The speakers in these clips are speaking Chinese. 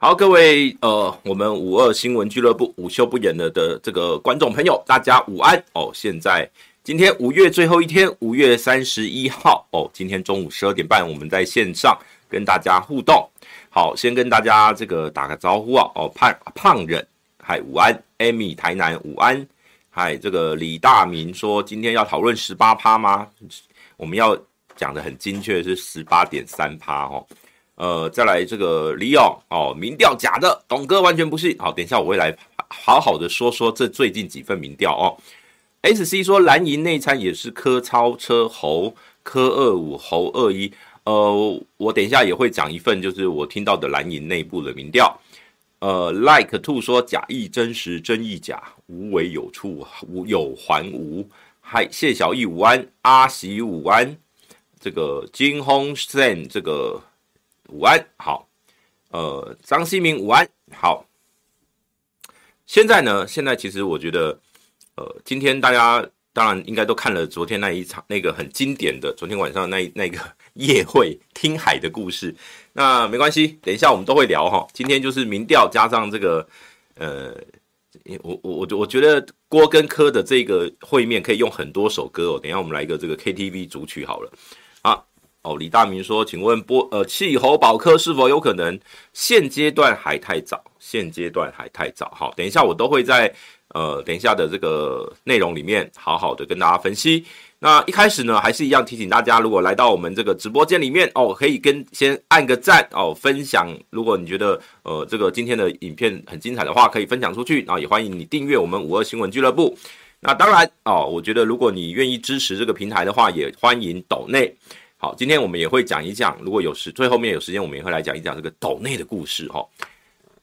好，各位呃，我们五二新闻俱乐部午休不演了的这个观众朋友，大家午安哦。现在今天五月最后一天，五月三十一号哦，今天中午十二点半，我们在线上跟大家互动。好，先跟大家这个打个招呼啊哦，胖胖人嗨午安，Amy 台南午安，嗨这个李大明说今天要讨论十八趴吗？我们要讲的很精确是十八点三趴哦。呃，再来这个李勇哦，民调假的，董哥完全不信。好，等一下我会来好好的说说这最近几份民调哦。SC 说蓝营内参也是科超车侯科二五侯二一。呃，我等一下也会讲一份，就是我听到的蓝营内部的民调。呃，Like Two 说假亦真实，真亦假，无为有处，无有还无。嗨，谢小义午安，阿喜午安，这个金鸿森这个。午安，好，呃，张新明午安，好。现在呢，现在其实我觉得，呃，今天大家当然应该都看了昨天那一场那个很经典的昨天晚上那那个 夜会听海的故事。那没关系，等一下我们都会聊哈。今天就是民调加上这个，呃，我我我我觉得郭跟柯的这个会面可以用很多首歌哦。等一下我们来一个这个 KTV 主曲好了。哦，李大明说：“请问波呃，气候保科是否有可能？现阶段还太早，现阶段还太早。好，等一下我都会在呃，等一下的这个内容里面好好的跟大家分析。那一开始呢，还是一样提醒大家，如果来到我们这个直播间里面哦，可以跟先按个赞哦，分享。如果你觉得呃这个今天的影片很精彩的话，可以分享出去。然后也欢迎你订阅我们五二新闻俱乐部。那当然哦，我觉得如果你愿意支持这个平台的话，也欢迎抖内。”好，今天我们也会讲一讲，如果有时最后面有时间，我们也会来讲一讲这个斗内的故事哈。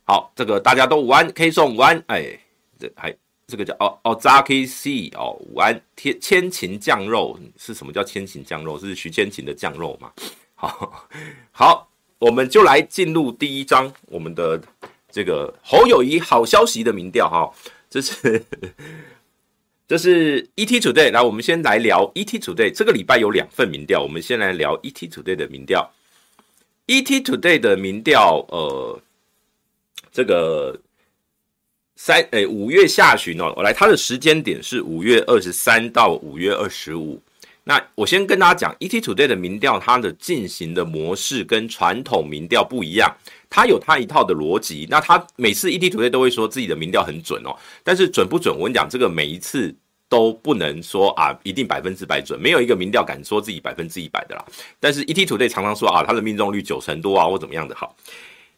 好，这个大家都午安，K 送午安，哎，这还这个叫哦哦，Zaki C 哦，午安，天千秦酱肉是什么叫千秦酱肉？是徐千秦的酱肉吗？好，好，我们就来进入第一章，我们的这个侯友宜好消息的民调哈，这是。这是 ET Today，来，我们先来聊 ET Today。这个礼拜有两份民调，我们先来聊 ET Today 的民调。ET Today 的民调，呃，这个三诶五月下旬哦，我来，它的时间点是五月二十三到五月二十五。那我先跟大家讲，ET Today 的民调，它的进行的模式跟传统民调不一样。他有他一套的逻辑，那他每次 ET Today 都会说自己的民调很准哦，但是准不准？我跟你讲，这个每一次都不能说啊，一定百分之百准，没有一个民调敢说自己百分之一百的啦。但是 ET Today 常常说啊，他的命中率九成多啊，或怎么样的好。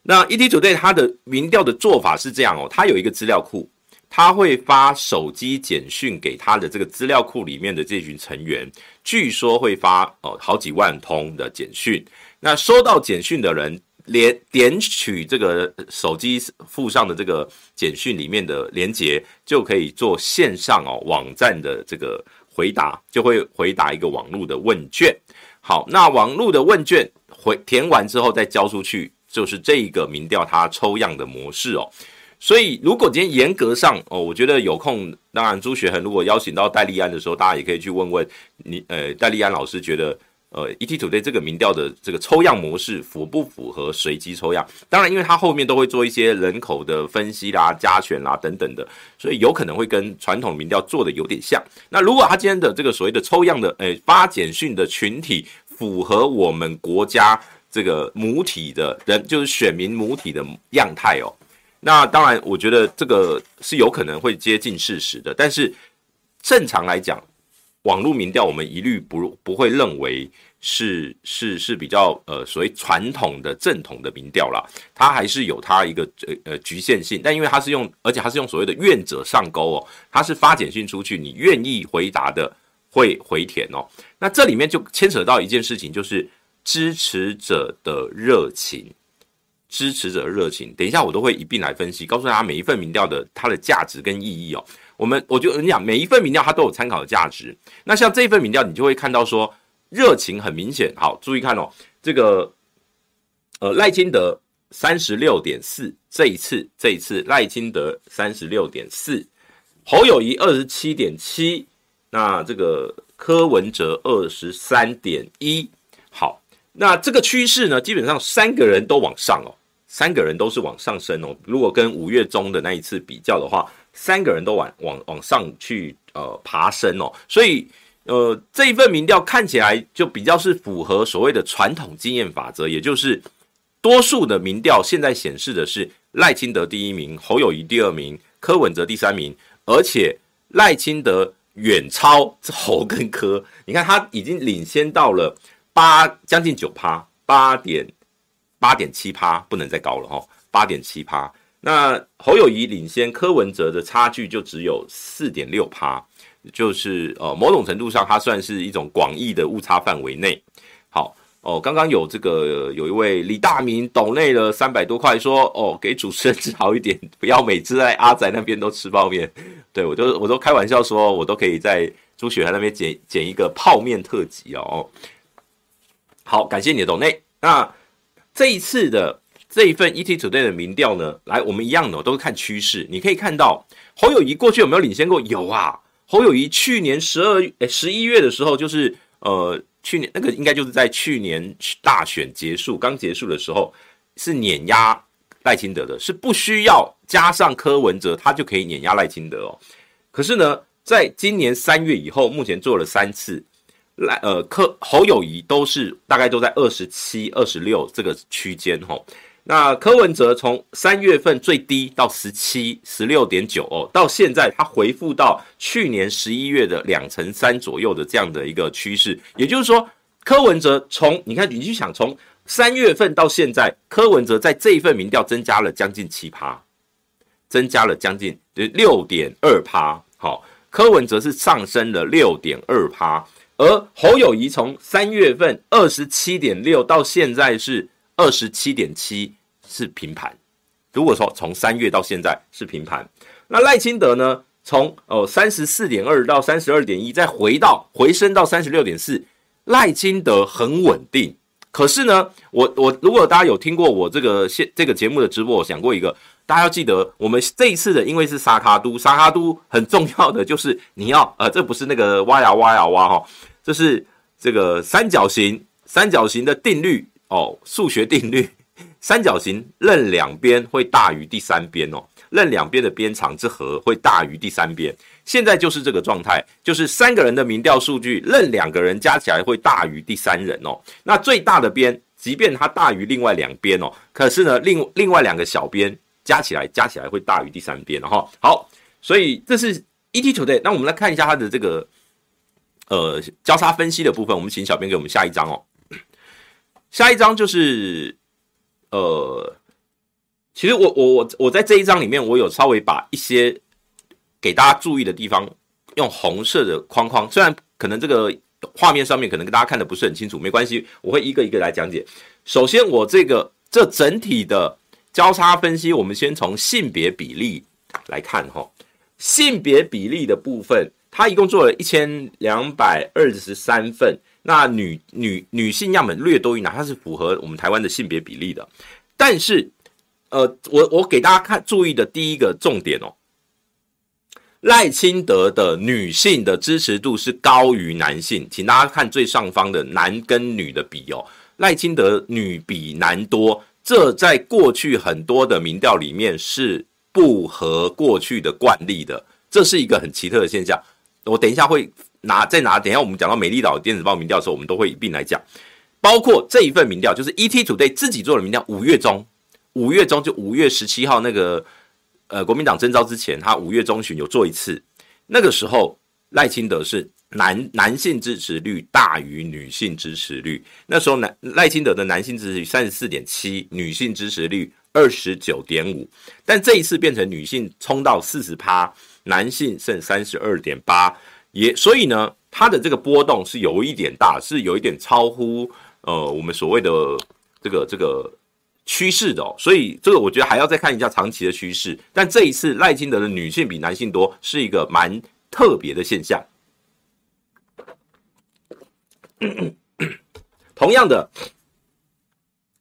那 ET Today 他的民调的做法是这样哦，他有一个资料库，他会发手机简讯给他的这个资料库里面的这群成员，据说会发哦好几万通的简讯，那收到简讯的人。连点取这个手机附上的这个简讯里面的连接，就可以做线上哦网站的这个回答，就会回答一个网络的问卷。好，那网络的问卷回填完之后再交出去，就是这一个民调它抽样的模式哦。所以如果今天严格上哦，我觉得有空，当然朱学恒如果邀请到戴立安的时候，大家也可以去问问你，呃，戴立安老师觉得。呃，ET Today 这个民调的这个抽样模式符不符合随机抽样？当然，因为它后面都会做一些人口的分析啦、加权啦等等的，所以有可能会跟传统民调做的有点像。那如果他今天的这个所谓的抽样的，诶发简讯的群体符合我们国家这个母体的人，就是选民母体的样态哦，那当然，我觉得这个是有可能会接近事实的。但是正常来讲，网络民调，我们一律不不会认为是是是比较呃所谓传统的正统的民调啦，它还是有它一个呃呃局限性。但因为它是用，而且它是用所谓的愿者上钩哦，它是发简讯出去，你愿意回答的会回填哦。那这里面就牵扯到一件事情，就是支持者的热情，支持者热情。等一下我都会一并来分析，告诉大家每一份民调的它的价值跟意义哦。我们我就跟你讲，每一份民调它都有参考的价值。那像这一份民调，你就会看到说热情很明显。好，注意看哦，这个呃赖清德三十六点四，这一次这一次赖清德三十六点四，侯友宜二十七点七，那这个柯文哲二十三点一。好，那这个趋势呢，基本上三个人都往上哦，三个人都是往上升哦。如果跟五月中的那一次比较的话，三个人都往往往上去呃爬升哦。所以呃这一份民调看起来就比较是符合所谓的传统经验法则，也就是多数的民调现在显示的是赖清德第一名，侯友宜第二名，柯文哲第三名，而且赖清德远超侯跟柯。你看他已经领先到了八将近九趴，八点。八点七趴不能再高了哈，八点七趴。那侯友宜领先柯文哲的差距就只有四点六趴，就是呃某种程度上它算是一种广义的误差范围内。好哦，刚刚有这个有一位李大明抖内了三百多块，说哦给主持人吃好一点，不要每次在阿仔那边都吃泡面。对我都我都开玩笑说，我都可以在朱雪涵那边剪剪一个泡面特辑哦。好，感谢你的抖内。那。这一次的这一份 ET Today 的民调呢，来，我们一样的都是看趋势。你可以看到侯友谊过去有没有领先过？有啊，侯友宜去年十二月、十一月的时候，就是呃，去年那个应该就是在去年大选结束刚结束的时候，是碾压赖清德的，是不需要加上柯文哲，他就可以碾压赖清德哦。可是呢，在今年三月以后，目前做了三次。来，呃，柯侯友谊都是大概都在二十七、二十六这个区间吼。那柯文哲从三月份最低到十七、十六点九哦，到现在他回复到去年十一月的两成三左右的这样的一个趋势。也就是说，柯文哲从你看，你去想从三月份到现在，柯文哲在这一份民调增加了将近七趴，增加了将近六点二趴。好，柯文哲是上升了六点二趴。而侯友宜从三月份二十七点六到现在是二十七点七，是平盘。如果说从三月到现在是平盘，那赖清德呢？从哦三十四点二到三十二点一，再回到回升到三十六点四，赖清德很稳定。可是呢，我我如果大家有听过我这个现这个节目的直播，我想过一个。大家要记得，我们这一次的因为是沙卡都，沙卡都很重要的就是你要呃，这不是那个挖呀挖呀挖哈，这是这个三角形三角形的定律哦，数学定律，三角形任两边会大于第三边哦，任两边的边长之和会大于第三边。现在就是这个状态，就是三个人的民调数据，任两个人加起来会大于第三人哦。那最大的边，即便它大于另外两边哦，可是呢，另另外两个小边。加起来，加起来会大于第三边，然后好，所以这是 ET Today。那我们来看一下它的这个呃交叉分析的部分。我们请小编给我们下一张哦。下一张就是呃，其实我我我我在这一张里面，我有稍微把一些给大家注意的地方用红色的框框，虽然可能这个画面上面可能跟大家看的不是很清楚，没关系，我会一个一个来讲解。首先，我这个这整体的。交叉分析，我们先从性别比例来看哈。性别比例的部分，它一共做了一千两百二十三份。那女女女性样本略多于男，它是符合我们台湾的性别比例的。但是，呃，我我给大家看注意的第一个重点哦，赖清德的女性的支持度是高于男性，请大家看最上方的男跟女的比哦，赖清德女比男多。这在过去很多的民调里面是不合过去的惯例的，这是一个很奇特的现象。我等一下会拿再拿，等一下我们讲到美丽岛电子报民调的时候，我们都会一并来讲。包括这一份民调，就是 ET Today 自己做的民调，五月中，五月中就五月十七号那个呃国民党征召之前，他五月中旬有做一次，那个时候赖清德是。男男性支持率大于女性支持率，那时候男赖清德的男性支持率三十四点七，女性支持率二十九点五，但这一次变成女性冲到四十趴，男性剩三十二点八，也所以呢，它的这个波动是有一点大，是有一点超乎呃我们所谓的这个这个趋势的哦，所以这个我觉得还要再看一下长期的趋势，但这一次赖清德的女性比男性多，是一个蛮特别的现象。同样的，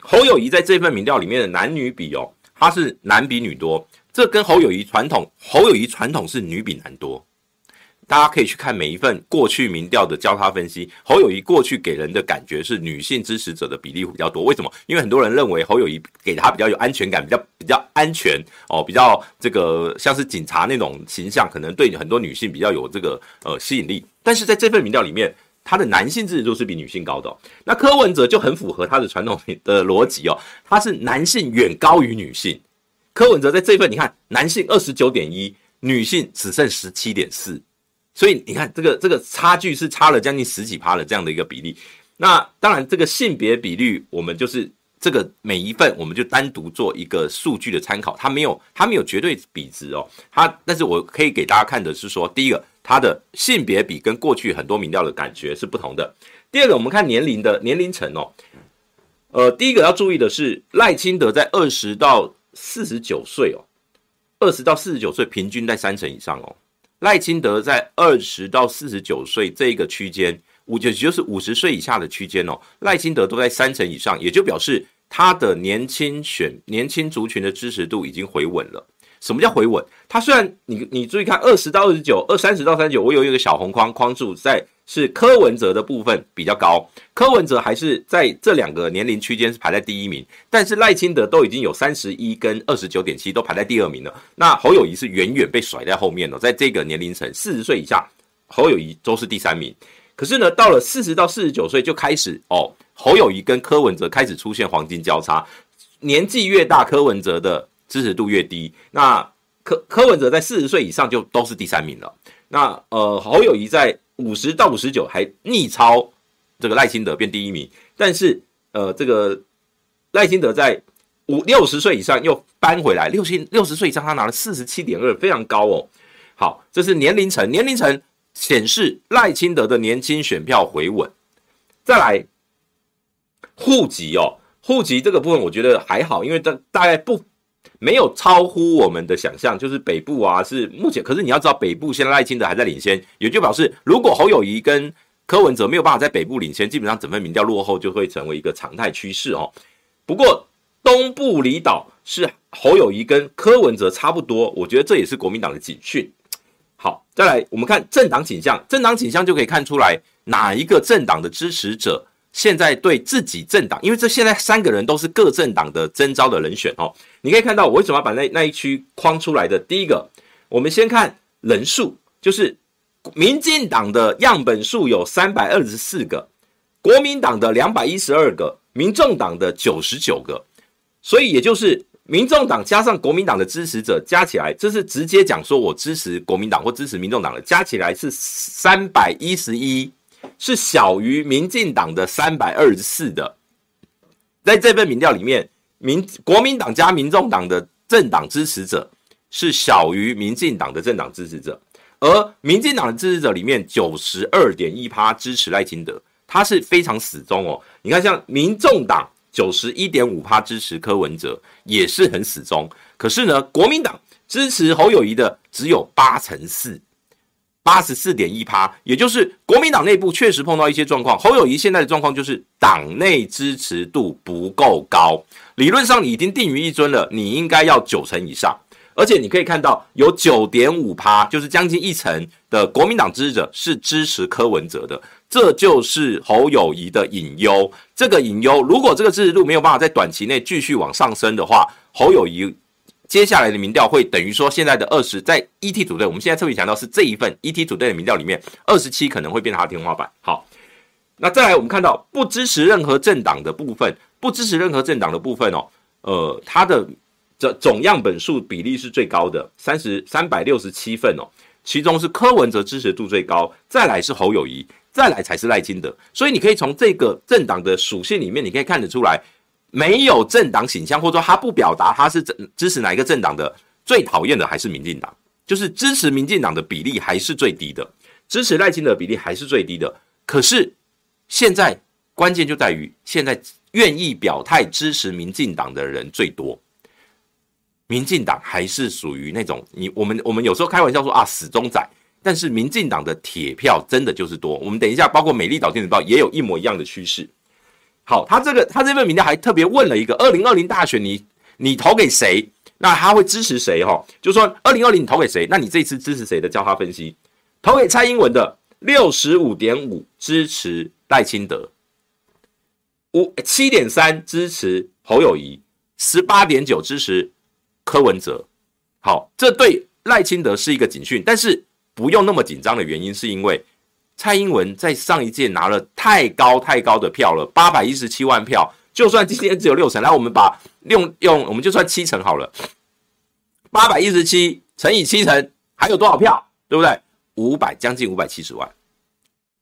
侯友谊在这份民调里面的男女比哦，他是男比女多，这跟侯友谊传统，侯友谊传统是女比男多，大家可以去看每一份过去民调的交叉分析。侯友谊过去给人的感觉是女性支持者的比例比较多，为什么？因为很多人认为侯友谊给他比较有安全感，比较比较安全哦，比较这个像是警察那种形象，可能对很多女性比较有这个呃吸引力。但是在这份民调里面，他的男性支持度是比女性高的哦。那柯文哲就很符合他的传统的逻辑哦，他是男性远高于女性。柯文哲在这份你看，男性二十九点一，女性只剩十七点四。所以你看，这个这个差距是差了将近十几趴的这样的一个比例。那当然，这个性别比率，我们就是这个每一份，我们就单独做一个数据的参考，它没有它没有绝对比值哦。它，但是我可以给大家看的是说，第一个，它的性别比跟过去很多民调的感觉是不同的。第二个，我们看年龄的年龄层哦。呃，第一个要注意的是，赖清德在二十到四十九岁哦，二十到四十九岁平均在三成以上哦。赖清德在二十到四十九岁这个区间，五就就是五十岁以下的区间哦，赖清德都在三成以上，也就表示他的年轻选年轻族群的支持度已经回稳了。什么叫回稳？他虽然你你注意看二十到二十九，二三十到三十九，我有一个小红框框住在。是柯文哲的部分比较高，柯文哲还是在这两个年龄区间是排在第一名，但是赖清德都已经有三十一跟二十九点七都排在第二名了。那侯友谊是远远被甩在后面了，在这个年龄层四十岁以下，侯友谊都是第三名。可是呢，到了四十到四十九岁就开始哦，侯友谊跟柯文哲开始出现黄金交叉，年纪越大，柯文哲的支持度越低。那柯柯文哲在四十岁以上就都是第三名了。那呃，侯友谊在五十到五十九还逆超这个赖清德变第一名，但是呃，这个赖清德在五六十岁以上又扳回来，六十六十岁以上他拿了四十七点二，非常高哦。好，这是年龄层，年龄层显示赖清德的年轻选票回稳。再来户籍哦，户籍这个部分我觉得还好，因为大大概不。没有超乎我们的想象，就是北部啊，是目前。可是你要知道，北部现在赖清德还在领先，也就表示，如果侯友宜跟柯文哲没有办法在北部领先，基本上整份民调落后就会成为一个常态趋势哦。不过东部离岛是侯友宜跟柯文哲差不多，我觉得这也是国民党的警讯。好，再来我们看政党倾向，政党倾向就可以看出来哪一个政党的支持者。现在对自己政党，因为这现在三个人都是各政党的征召的人选哦。你可以看到我为什么要把那那一区框出来的。第一个，我们先看人数，就是民进党的样本数有三百二十四个，国民党的两百一十二个，民众党的九十九个。所以也就是民众党加上国民党的支持者加起来，这是直接讲说我支持国民党或支持民众党的，加起来是三百一十一。是小于民进党的三百二十四的，在这份民调里面，民国民党加民众党的政党支持者是小于民进党的政党支持者，而民进党的支持者里面九十二点一趴支持赖清德，他是非常死忠哦。你看，像民众党九十一点五趴支持柯文哲，也是很死忠。可是呢，国民党支持侯友谊的只有八成四。八十四点一趴，也就是国民党内部确实碰到一些状况。侯友谊现在的状况就是党内支持度不够高，理论上你已经定于一尊了，你应该要九成以上。而且你可以看到有九点五趴，就是将近一成的国民党支持者是支持柯文哲的，这就是侯友谊的隐忧。这个隐忧，如果这个支持度没有办法在短期内继续往上升的话，侯友谊。接下来的民调会等于说，现在的二十在 ET 组队我们现在特别强调是这一份 ET 组队的民调里面，二十七可能会变成它的天花板。好，那再来我们看到不支持任何政党的部分，不支持任何政党的部分哦，呃，它的这总样本数比例是最高的，三十三百六十七份哦，其中是柯文哲支持度最高，再来是侯友谊，再来才是赖清德。所以你可以从这个政党的属性里面，你可以看得出来。没有政党倾向，或者说他不表达他是支持哪一个政党的，最讨厌的还是民进党，就是支持民进党的比例还是最低的，支持赖清德比例还是最低的。可是现在关键就在于，现在愿意表态支持民进党的人最多，民进党还是属于那种你我们我们有时候开玩笑说啊死忠仔，但是民进党的铁票真的就是多。我们等一下，包括美丽岛电子报也有一模一样的趋势。好，他这个他这份民调还特别问了一个二零二零大选你，你投给谁？那他会支持谁？哈，就说二零二零你投给谁？那你这次支持谁的叫他分析？投给蔡英文的六十五点五支持赖清德，五七点三支持侯友谊，十八点九支持柯文哲。好，这对赖清德是一个警讯，但是不用那么紧张的原因，是因为蔡英文在上一届拿了太高太高的票了，八百一十七万票，就算今天只有六成，来我们把用用我们就算七成好了，八百一十七乘以七成，还有多少票？对不对？五百将近五百七十万，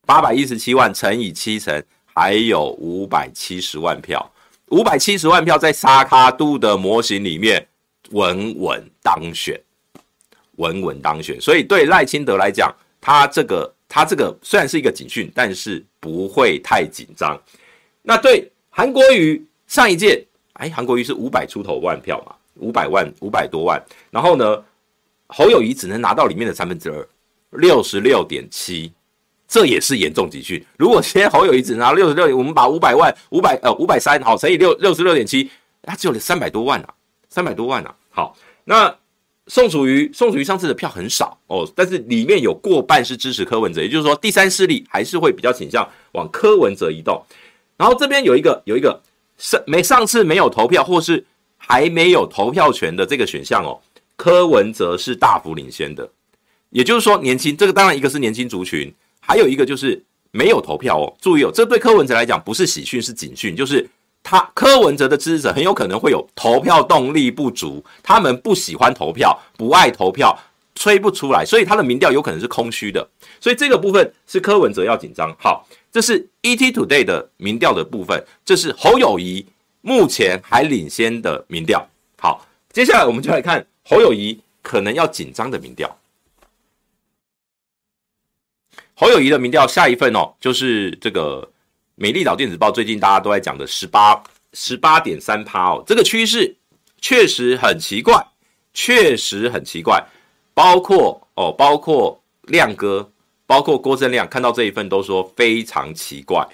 八百一十七万乘以七成，还有五百七十万票。五百七十万票在沙卡度的模型里面稳稳当选，稳稳当选。所以对赖清德来讲，他这个他这个虽然是一个警讯，但是不会太紧张。那对韩国瑜上一届，哎，韩国瑜是五百出头万票嘛，五百万五百多万。然后呢，侯友谊只能拿到里面的三分之二。六十六点七，这也是严重警讯。如果现在侯友谊只拿六十六，我们把五百万五百呃五百三好乘以六六十六点七，他只有三百多万啊，三百多万啊。好，那宋楚瑜宋楚瑜上次的票很少哦，但是里面有过半是支持柯文哲，也就是说第三势力还是会比较倾向往柯文哲移动。然后这边有一个有一个上没上次没有投票或是还没有投票权的这个选项哦，柯文哲是大幅领先的。也就是说，年轻这个当然一个是年轻族群，还有一个就是没有投票哦。注意哦，这对柯文哲来讲不是喜讯，是警讯，就是他柯文哲的支持者很有可能会有投票动力不足，他们不喜欢投票，不爱投票，吹不出来，所以他的民调有可能是空虚的。所以这个部分是柯文哲要紧张。好，这是 ET Today 的民调的部分，这是侯友谊目前还领先的民调。好，接下来我们就来看侯友谊可能要紧张的民调。侯友谊的民调下一份哦，就是这个美丽岛电子报最近大家都在讲的十八十八点三趴哦，这个趋势确实很奇怪，确实很奇怪。包括哦，包括亮哥，包括郭正亮，看到这一份都说非常奇怪，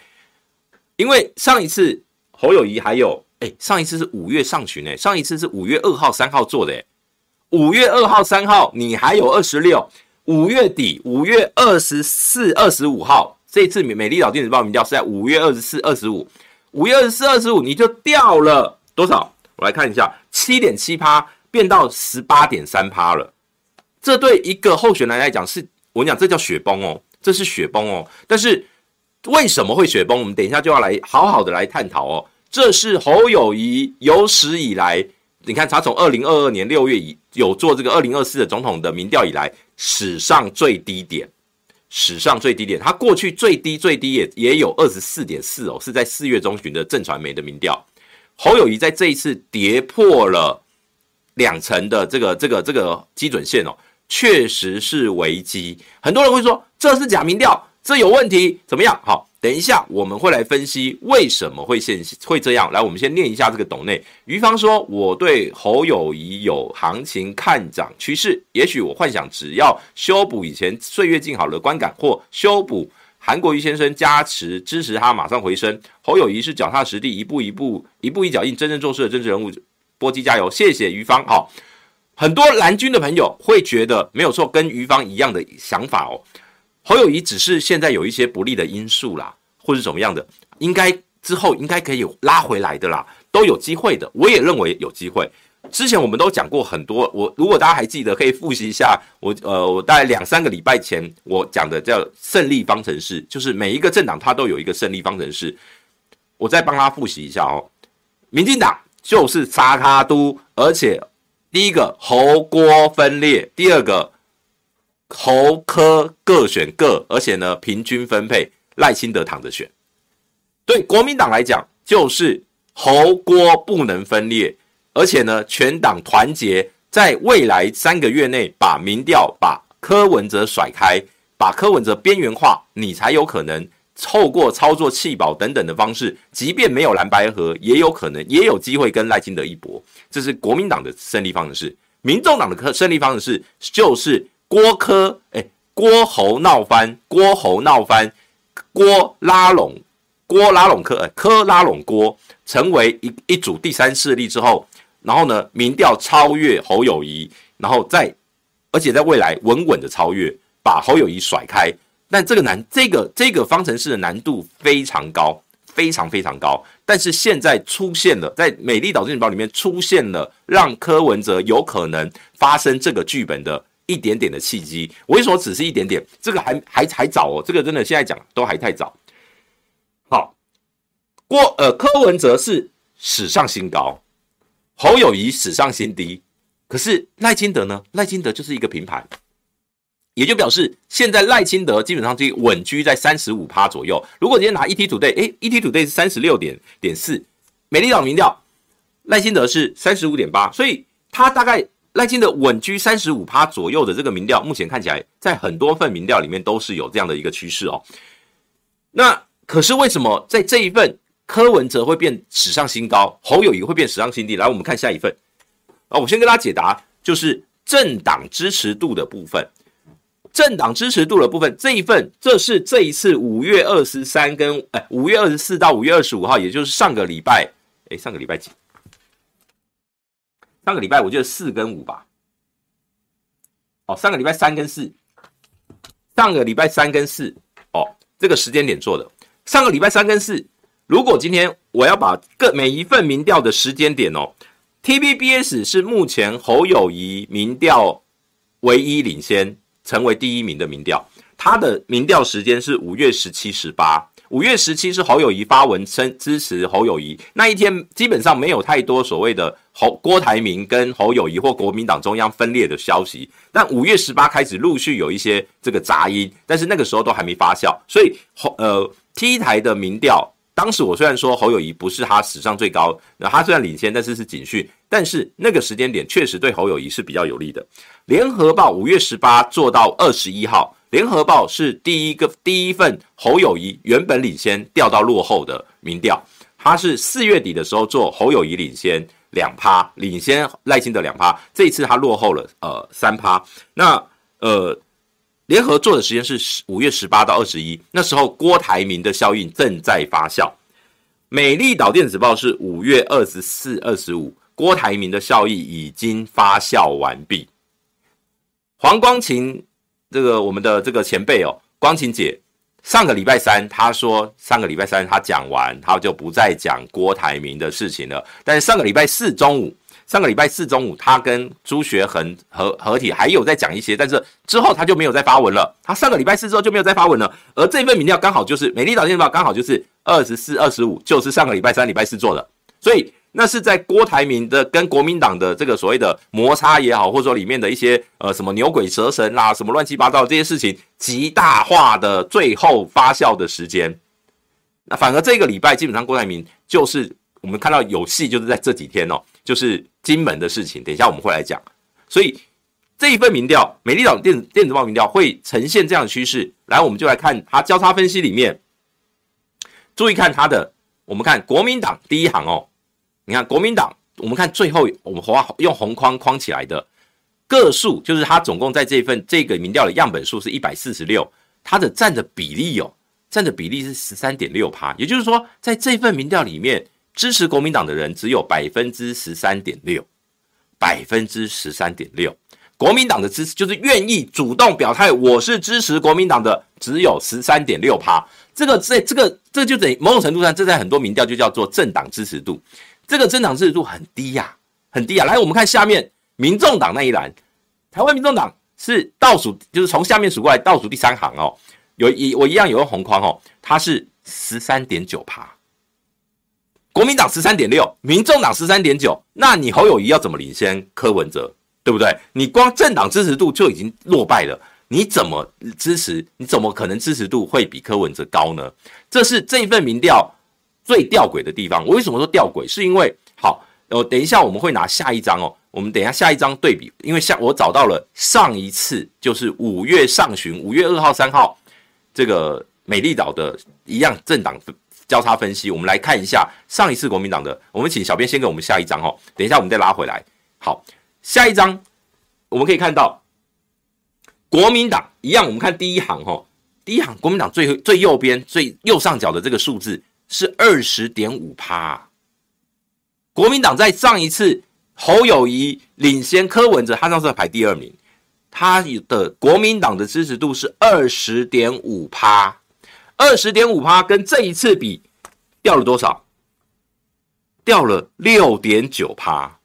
因为上一次侯友宜还有哎，上一次是五月上旬哎，上一次是五月二号三号做的哎，五月二号三号你还有二十六。五月底，五月二十四、二十五号，这一次美美丽岛电子报民调是在五月二十四、二十五，五月二十四、二十五，你就掉了多少？我来看一下，七点七趴变到十八点三趴了。这对一个候选人来讲是，我跟你讲，这叫雪崩哦，这是雪崩哦。但是为什么会雪崩？我们等一下就要来好好的来探讨哦。这是侯友谊有史以来，你看他从二零二二年六月以有做这个二零二四的总统的民调以来。史上最低点，史上最低点，它过去最低最低也也有二十四点四哦，是在四月中旬的正传媒的民调。侯友谊在这一次跌破了两成的这个这个这个基准线哦，确实是危机。很多人会说这是假民调，这有问题，怎么样？好。等一下，我们会来分析为什么会现会这样。来，我们先念一下这个董内。于方说：“我对侯友宜有行情看涨趋势，也许我幻想只要修补以前岁月静好的观感，或修补韩国瑜先生加持支持他马上回升。侯友宜是脚踏实地，一步一步，一步一脚印，真正做事的政治人物。波基加油，谢谢于方。好，很多蓝军的朋友会觉得没有错，跟于方一样的想法哦。”侯友宜只是现在有一些不利的因素啦，或是怎么样的，应该之后应该可以拉回来的啦，都有机会的。我也认为有机会。之前我们都讲过很多，我如果大家还记得，可以复习一下我呃，我大概两三个礼拜前我讲的叫胜利方程式，就是每一个政党它都有一个胜利方程式。我再帮他复习一下哦。民进党就是沙卡都，而且第一个侯郭分裂，第二个。侯科各选各，而且呢，平均分配，赖清德躺着选。对国民党来讲，就是侯郭不能分裂，而且呢，全党团结，在未来三个月内把民调把柯文哲甩开，把柯文哲边缘化，你才有可能透过操作弃保等等的方式，即便没有蓝白合，也有可能也有机会跟赖清德一搏。这是国民党的胜利方程式，民众党的胜利方程式就是。郭柯哎，郭侯闹翻，郭侯闹翻，郭拉拢，郭拉拢柯，哎，柯拉拢郭，成为一一组第三势力之后，然后呢，民调超越侯友谊，然后在，而且在未来稳稳的超越，把侯友谊甩开。但这个难，这个这个方程式的难度非常高，非常非常高。但是现在出现了，在美丽岛电子报里面出现了，让柯文哲有可能发生这个剧本的一点点的契机。我为什么只是一点点？这个还还还早哦，这个真的现在讲都还太早。好，郭呃柯文哲是史上新高，侯友宜史上新低，可是赖清德呢？赖清德就是一个平盘。也就表示，现在赖清德基本上就稳居在三十五趴左右。如果今天拿 ET Today，诶，ET 团队是三十六点点四，美丽岛民调，赖清德是三十五点八，所以他大概赖清德稳居三十五趴左右的这个民调，目前看起来在很多份民调里面都是有这样的一个趋势哦。那可是为什么在这一份柯文哲会变史上新高，侯友谊会变史上新低？来，我们看下一份啊，我先跟大家解答，就是政党支持度的部分。政党支持度的部分，这一份，这是这一次五月二十三跟哎五月二十四到五月二十五号，也就是上个礼拜，哎上个礼拜几？上个礼拜我记得四跟五吧。哦，上个礼拜三跟四，上个礼拜三跟四，哦，这个时间点做的。上个礼拜三跟四，如果今天我要把各每一份民调的时间点哦，T B B S 是目前侯友谊民调唯一领先。成为第一名的民调，他的民调时间是五月十七、十八。五月十七是侯友谊发文称支持侯友谊那一天，基本上没有太多所谓的侯郭台铭跟侯友谊或国民党中央分裂的消息。但五月十八开始陆续有一些这个杂音，但是那个时候都还没发酵，所以侯呃 T 台的民调。当时我虽然说侯友谊不是他史上最高，那他虽然领先，但是是警讯，但是那个时间点确实对侯友谊是比较有利的。联合报五月十八做到二十一号，联合报是第一个第一份侯友宜原本领先掉到落后的民调，他是四月底的时候做侯友宜领先两趴，领先赖清德两趴，这一次他落后了呃三趴，那呃。联合做的时间是五月十八到二十一，那时候郭台铭的效应正在发酵。美丽岛电子报是五月二十四、二十五，郭台铭的效应已经发酵完毕。黄光芹这个我们的这个前辈哦，光晴姐上个礼拜三她说，上个礼拜三她讲完，她就不再讲郭台铭的事情了。但是上个礼拜四中午。上个礼拜四中午，她跟朱学恒合合体，还有在讲一些，但是之后她就没有再发文了。她上个礼拜四之后就没有再发文了。而这份民调刚好就是美丽岛电子报刚好就是二十四、二十五，就是上个礼拜三、礼拜四做的。所以那是在郭台铭的跟国民党的这个所谓的摩擦也好，或者说里面的一些呃什么牛鬼蛇神啦、什么乱七八糟这些事情极大化的最后发酵的时间。那反而这个礼拜基本上郭台铭就是我们看到有戏，就是在这几天哦。就是金门的事情，等一下我们会来讲。所以这一份民调，美丽岛电子电子报民调会呈现这样的趋势。来，我们就来看它交叉分析里面，注意看它的，我们看国民党第一行哦。你看国民党，我们看最后我们画用红框框起来的个数，就是它总共在这份这个民调的样本数是一百四十六，它的占的比例哦，占的比例是十三点六趴。也就是说，在这份民调里面。支持国民党的人只有百分之十三点六，百分之十三点六。国民党的支持就是愿意主动表态，我是支持国民党的，只有十三点六趴。这个在这个这就等于某种程度上，这在很多民调就叫做政党支持度。这个增长支持度很低呀、很低啊。来，我们看下面民众党那一栏，台湾民众党是倒数，就是从下面数过来倒数第三行哦。有一我一样有个红框哦，它是十三点九趴。国民党十三点六，民众党十三点九，那你侯友宜要怎么领先柯文哲，对不对？你光政党支持度就已经落败了，你怎么支持？你怎么可能支持度会比柯文哲高呢？这是这一份民调最吊诡的地方。我为什么说吊诡？是因为好，呃，等一下我们会拿下一张哦，我们等一下下一张对比，因为下我找到了上一次就是五月上旬，五月二号、三号这个美丽岛的一样政党。交叉分析，我们来看一下上一次国民党的。我们请小编先给我们下一张哦，等一下我们再拉回来。好，下一张我们可以看到国民党一样，我们看第一行哈，第一行国民党最最右边最右上角的这个数字是二十点五趴。国民党在上一次侯友谊领先柯文哲，他上次排第二名，他的国民党的支持度是二十点五趴，二十点五趴跟这一次比掉了多少？掉了六点九趴。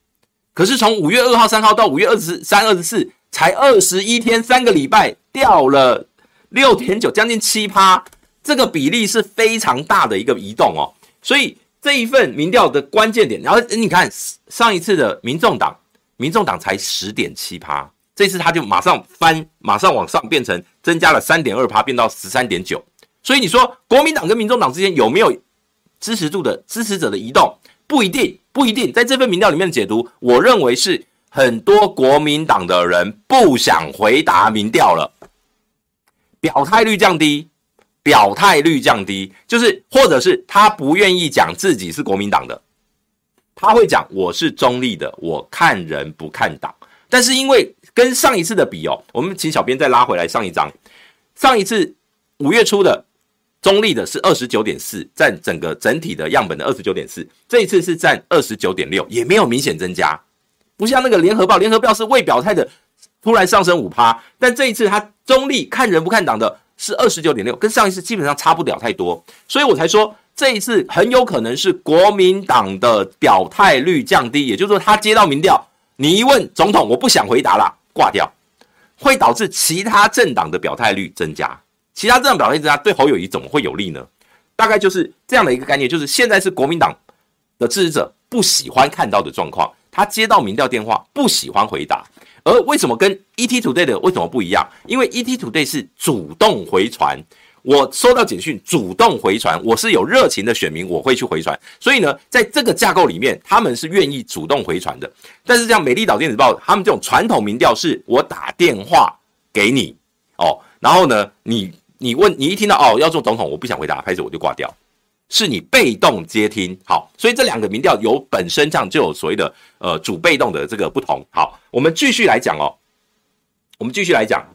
可是从五月二号、三号到五月二十三、二十四，才二十一天，三个礼拜掉了六点九，将近七趴。这个比例是非常大的一个移动哦。所以这一份民调的关键点，然后你看上一次的民众党，民众党才十点七趴，这次他就马上翻，马上往上变成增加了三点二趴，变到十三点九。所以你说国民党跟民众党之间有没有支持度的支持者的移动？不一定，不一定。在这份民调里面的解读，我认为是很多国民党的人不想回答民调了，表态率降低，表态率降低，就是或者是他不愿意讲自己是国民党的，他会讲我是中立的，我看人不看党。但是因为跟上一次的比哦，我们请小编再拉回来上一张，上一次五月初的。中立的是二十九点四，占整个整体的样本的二十九点四，这一次是占二十九点六，也没有明显增加，不像那个联合报，联合报是未表态的，突然上升五趴，但这一次他中立看人不看党的是二十九点六，跟上一次基本上差不了太多，所以我才说这一次很有可能是国民党的表态率降低，也就是说他接到民调，你一问总统，我不想回答了，挂掉，会导致其他政党的表态率增加。其他政党表态增加，对侯友谊怎么会有利呢？大概就是这样的一个概念，就是现在是国民党的支持者不喜欢看到的状况。他接到民调电话，不喜欢回答。而为什么跟 ET Today 的为什么不一样？因为 ET Today 是主动回传，我收到简讯主动回传，我是有热情的选民，我会去回传。所以呢，在这个架构里面，他们是愿意主动回传的。但是像美丽岛电子报，他们这种传统民调是我打电话给你哦，然后呢，你。你问你一听到哦要做总统，我不想回答，开始我就挂掉，是你被动接听。好，所以这两个民调有本身上就有所谓的呃主被动的这个不同。好，我们继续来讲哦，我们继续来讲，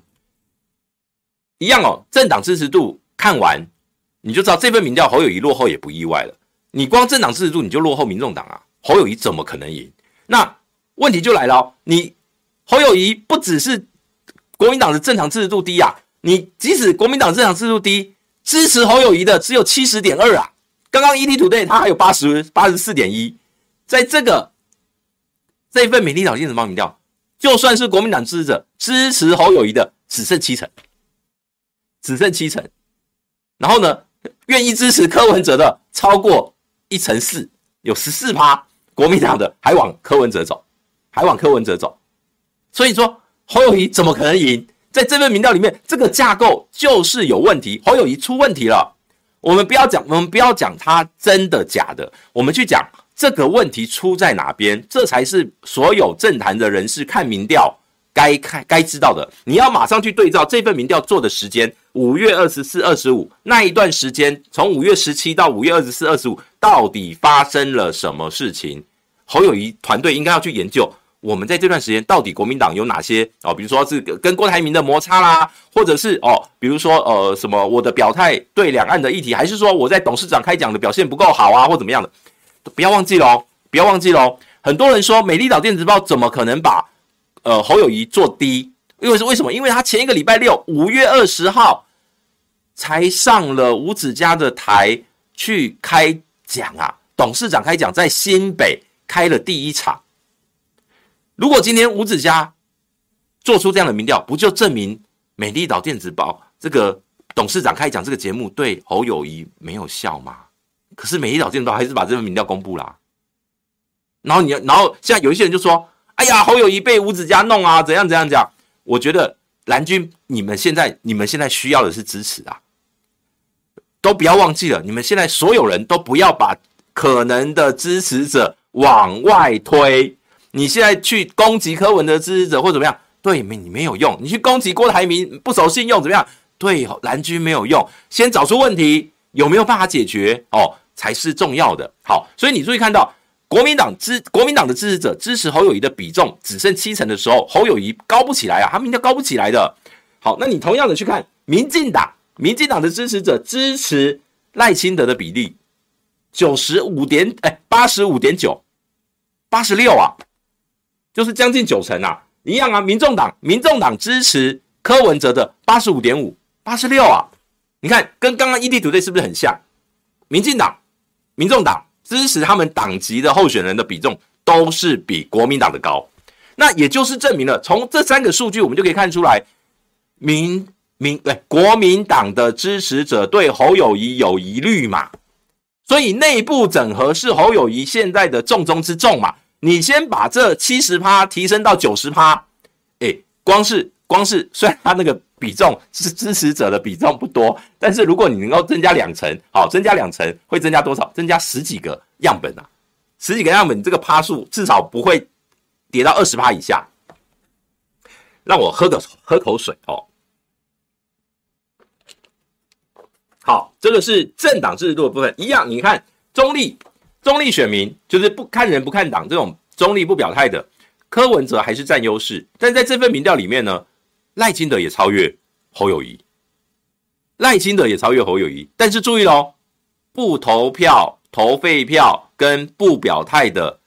一样哦，政党支持度看完你就知道这份民调侯友宜落后也不意外了。你光政党支持度你就落后民众党啊，侯友宜怎么可能赢？那问题就来了哦，你侯友宜不只是国民党的政党支持度低啊。你即使国民党政党支持度低，支持侯友宜的只有七十点二啊。刚刚 ETtoday 他还有八十八十四点一，在这个这一份美丽岛电子报民调，就算是国民党支持者支持侯友谊的只剩七成，只剩七成。然后呢，愿意支持柯文哲的超过一成四，有十四趴。国民党的还往柯文哲走，还往柯文哲走。所以说侯友谊怎么可能赢？在这份民调里面，这个架构就是有问题，侯友谊出问题了。我们不要讲，我们不要讲他真的假的，我们去讲这个问题出在哪边，这才是所有政坛的人士看民调该看该知道的。你要马上去对照这份民调做的时间，五月二十四、二十五那一段时间，从五月十七到五月二十四、二十五，到底发生了什么事情？侯友谊团队应该要去研究。我们在这段时间到底国民党有哪些哦？比如说是跟郭台铭的摩擦啦，或者是哦，比如说呃什么我的表态对两岸的议题，还是说我在董事长开讲的表现不够好啊，或怎么样的？不要忘记喽，不要忘记喽。很多人说美丽岛电子报怎么可能把呃侯友谊做低？因为是为什么？因为他前一个礼拜六五月二十号才上了吴子嘉的台去开讲啊，董事长开讲在新北开了第一场。如果今天吴子嘉做出这样的民调，不就证明美丽岛电子报这个董事长开讲这个节目对侯友宜没有效吗？可是美丽岛电子报还是把这份民调公布啦。然后你，然后现在有一些人就说：“哎呀，侯友宜被吴子嘉弄啊，怎样怎样讲？”我觉得蓝军，你们现在你们现在需要的是支持啊，都不要忘记了，你们现在所有人都不要把可能的支持者往外推。你现在去攻击柯文哲的支持者或怎么样？对，没你没有用。你去攻击郭台铭不守信用怎么样？对，蓝军没有用。先找出问题有没有办法解决哦，才是重要的。好，所以你注意看到国民党支国民党的支持者支持侯友谊的比重只剩七成的时候，侯友谊高不起来啊，他民调高不起来的。好，那你同样的去看民进党，民进党的支持者支持赖清德的比例九十五点哎八十五点九八十六啊。就是将近九成啊，一样啊，民众党，民众党支持柯文哲的八十五点五，八十六啊，你看跟刚刚 ETtoday 是不是很像？民进党、民众党支持他们党籍的候选人的比重都是比国民党的高，那也就是证明了，从这三个数据我们就可以看出来，民民对国民党的支持者对侯友谊有疑虑嘛，所以内部整合是侯友谊现在的重中之重嘛。你先把这七十趴提升到九十趴，哎，光是光是，虽然他那个比重是支持者的比重不多，但是如果你能够增加两成，好，增加两成会增加多少？增加十几个样本啊，十几个样本，这个趴数至少不会跌到二十趴以下。让我喝个喝口水哦。好，这个是政党制度的部分，一样，你看中立。中立选民就是不看人不看党这种中立不表态的，柯文哲还是占优势。但在这份民调里面呢，赖清德也超越侯友谊，赖清德也超越侯友谊。但是注意喽，不投票、投废票跟不表态的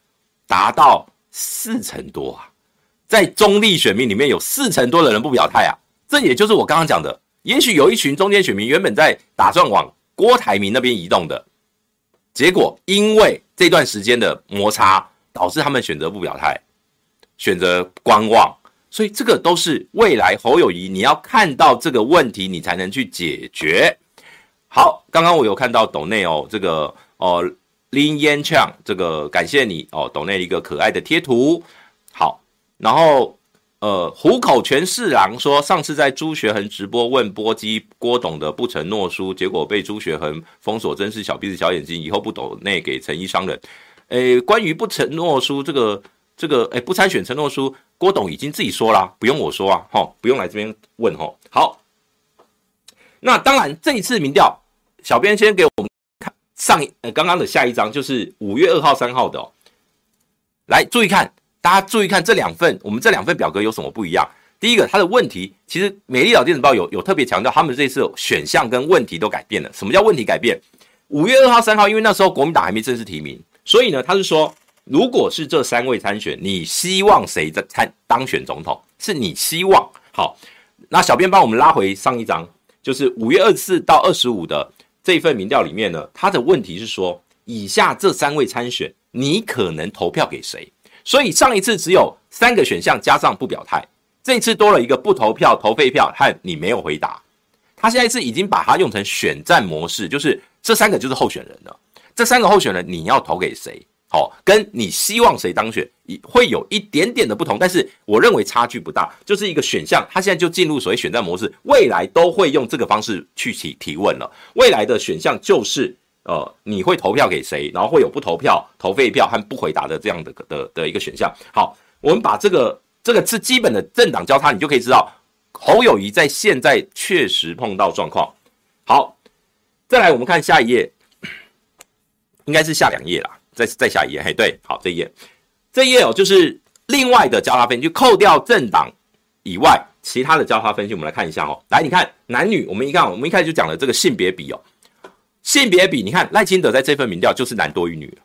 达到四成多啊，在中立选民里面有四成多的人不表态啊，这也就是我刚刚讲的，也许有一群中间选民原本在打算往郭台铭那边移动的。结果，因为这段时间的摩擦，导致他们选择不表态，选择观望，所以这个都是未来侯友谊你要看到这个问题，你才能去解决。好，刚刚我有看到斗内哦，这个哦林彦强，这个感谢你哦，斗内一个可爱的贴图。好，然后。呃，虎口全四郎说，上次在朱学恒直播问波基郭董的不承诺书，结果被朱学恒封锁，真是小鼻子小眼睛，以后不懂内给诚意商人。诶，关于不承诺书这个这个，诶，不参选承诺书，郭董已经自己说了，不用我说啊，哈，不用来这边问哈。好，那当然这一次民调，小编先给我们看上呃刚刚的下一张，就是五月二号、三号的哦，来注意看。大家注意看这两份，我们这两份表格有什么不一样？第一个，它的问题其实美丽岛电子报有有特别强调，他们这次选项跟问题都改变了。什么叫问题改变？五月二号、三号，因为那时候国民党还没正式提名，所以呢，他是说，如果是这三位参选，你希望谁在参当选总统？是你希望好？那小编帮我们拉回上一张，就是五月二十四到二十五的这份民调里面呢，他的问题是说，以下这三位参选，你可能投票给谁？所以上一次只有三个选项加上不表态，这一次多了一个不投票、投废票和你没有回答。他现在是已经把它用成选战模式，就是这三个就是候选人了。这三个候选人你要投给谁？好，跟你希望谁当选，会有一点点的不同，但是我认为差距不大，就是一个选项。他现在就进入所谓选战模式，未来都会用这个方式去提提问了。未来的选项就是。呃，你会投票给谁？然后会有不投票、投废票和不回答的这样的的的一个选项。好，我们把这个这个是基本的政党交叉，你就可以知道侯友谊在现在确实碰到状况。好，再来我们看下一页，应该是下两页啦，再再下一页。嘿，对，好，这一页，这一页哦，就是另外的交叉分析，就扣掉政党以外其他的交叉分析，我们来看一下哦。来，你看男女，我们一看，我们一开始就讲了这个性别比哦。性别比，你看赖清德在这份民调就是男多于女，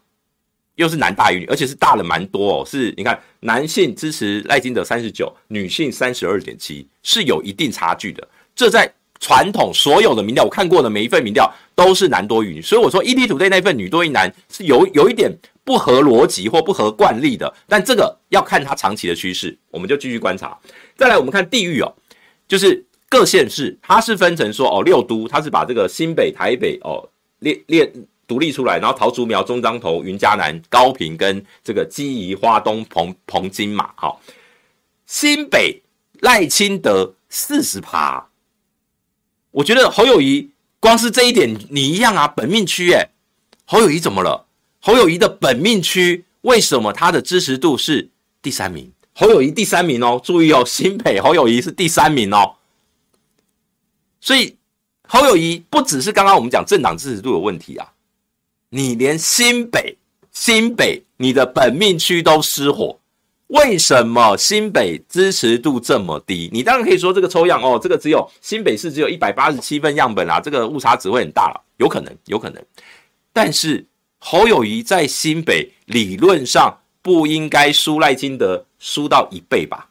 又是男大于女，而且是大了蛮多哦。是，你看男性支持赖清德三十九，女性三十二点七，是有一定差距的。这在传统所有的民调，我看过的每一份民调都是男多于女，所以我说 ETtoday 那份女多于男是有有一点不合逻辑或不合惯例的。但这个要看它长期的趋势，我们就继续观察。再来，我们看地域哦，就是。各县市，它是分成说哦，六都，它是把这个新北、台北哦列列独立出来，然后桃竹苗、中彰投、云嘉南、高平跟这个基宜、花东、澎澎金嘛，好，新北赖清德四十趴，我觉得侯友宜光是这一点你一样啊，本命区诶，侯友宜怎么了？侯友宜的本命区为什么他的支持度是第三名？侯友宜第三名哦，注意哦，新北侯友宜是第三名哦。所以侯友宜不只是刚刚我们讲政党支持度有问题啊，你连新北新北你的本命区都失火，为什么新北支持度这么低？你当然可以说这个抽样哦，这个只有新北市只有一百八十七份样本啦，这个误差值会很大了，有可能有可能。但是侯友谊在新北理论上不应该输赖清德输到一倍吧？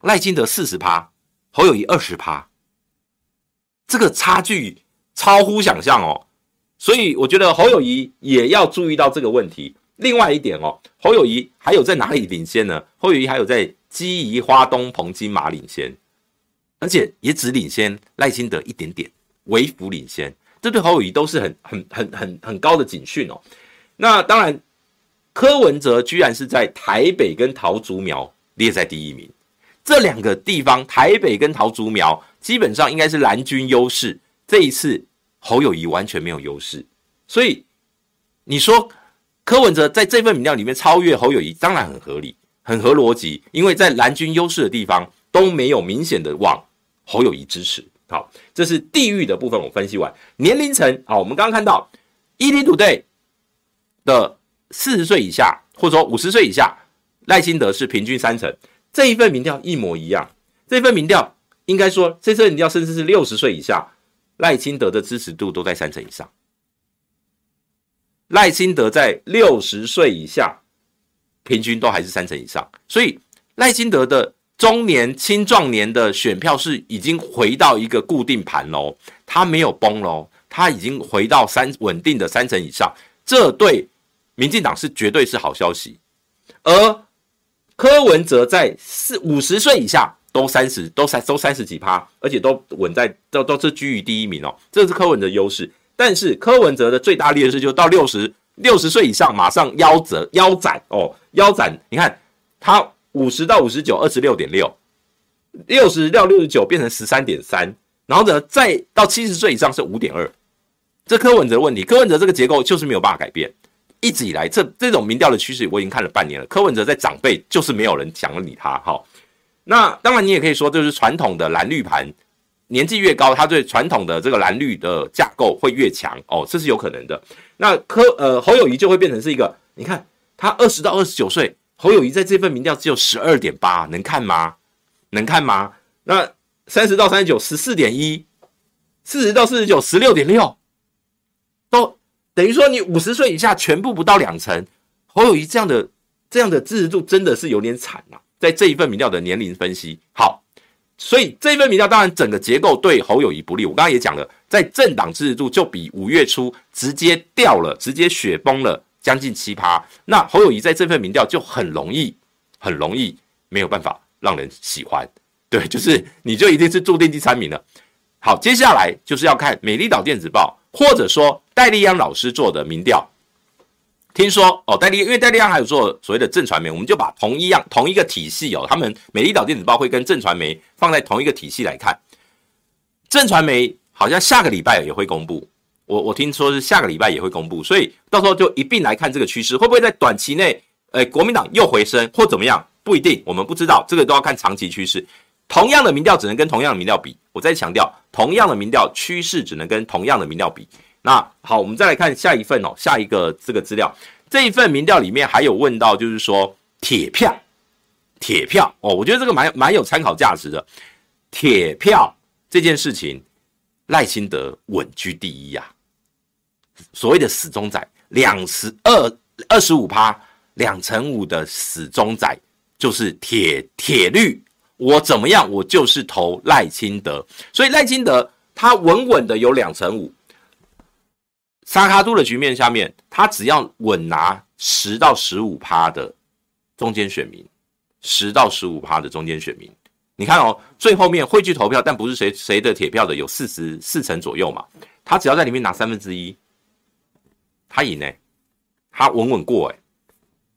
赖清德四十趴，侯友谊二十趴，这个差距超乎想象哦。所以我觉得侯友宜也要注意到这个问题。另外一点哦，侯友宜还有在哪里领先呢？侯友宜还有在基宜花东澎金马领先，而且也只领先赖清德一点点，微幅领先。这对侯友宜都是很很很很很高的警讯哦。那当然，柯文哲居然是在台北跟桃竹苗列在第一名，这两个地方台北跟桃竹苗基本上应该是蓝军优势。这一次侯友谊完全没有优势，所以你说。柯文哲在这份民调里面超越侯友谊，当然很合理，很合逻辑，因为在蓝军优势的地方都没有明显的往侯友谊支持。好，这是地域的部分，我分析完。年龄层，好，我们刚刚看到，ETtoday 的四十岁以下，或者说五十岁以下，赖清德是平均三成，这一份民调一模一样。这份民调应该说，这次你要甚至是六十岁以下，赖清德的支持度都在三成以上。赖清德在六十岁以下，平均都还是三成以上，所以赖清德的中年、青壮年的选票是已经回到一个固定盘喽，他没有崩喽，他已经回到三稳定的三成以上，这对民进党是绝对是好消息。而柯文哲在四五十岁以下都三十都三都三十几趴，而且都稳在都都是居于第一名哦，这是柯文哲的优势。但是柯文哲的最大劣势就是到六十六十岁以上，马上腰折腰斩哦，腰斩。你看他五十到五十九，二十六点六，六十到六十九变成十三点三，然后呢，再到七十岁以上是五点二。这柯文哲的问题，柯文哲这个结构就是没有办法改变。一直以来，这这种民调的趋势我已经看了半年了。柯文哲在长辈就是没有人想理他。好，那当然你也可以说，就是传统的蓝绿盘。年纪越高，他对传统的这个蓝绿的架构会越强哦，这是有可能的。那柯呃侯友谊就会变成是一个，你看他二十到二十九岁，侯友谊在这份民调只有十二点八，能看吗？能看吗？那三十到三十九十四点一，四十到四十九十六点六，都等于说你五十岁以下全部不到两成，侯友谊这样的这样的支持度真的是有点惨啊，在这一份民调的年龄分析，好。所以这一份民调当然整个结构对侯友宜不利。我刚刚也讲了，在政党支持度就比五月初直接掉了，直接雪崩了将近七趴。那侯友宜在这份民调就很容易，很容易没有办法让人喜欢。对，就是你就一定是注定第三名了。好，接下来就是要看美丽岛电子报或者说戴立安老师做的民调。听说哦，戴立，因为戴立安还有做所谓的正传媒，我们就把同一样同一个体系哦，他们美丽岛电子报会跟正传媒放在同一个体系来看。正传媒好像下个礼拜也会公布，我我听说是下个礼拜也会公布，所以到时候就一并来看这个趋势会不会在短期内，诶，国民党又回升或怎么样，不一定，我们不知道，这个都要看长期趋势。同样的民调只能跟同样的民调比，我再强调，同样的民调趋势只能跟同样的民调比。那好，我们再来看下一份哦，下一个这个资料，这一份民调里面还有问到，就是说铁票，铁票哦，我觉得这个蛮蛮有参考价值的。铁票这件事情，赖清德稳居第一呀、啊。所谓的死忠仔，两十二二十五趴，两成五的死忠仔就是铁铁绿，我怎么样，我就是投赖清德。所以赖清德他稳稳的有两成五。沙卡都的局面下面，他只要稳拿十到十五趴的中间选民，十到十五趴的中间选民，你看哦，最后面会去投票，但不是谁谁的铁票的有四十四成左右嘛，他只要在里面拿三分之一，他赢呢，他稳稳过诶。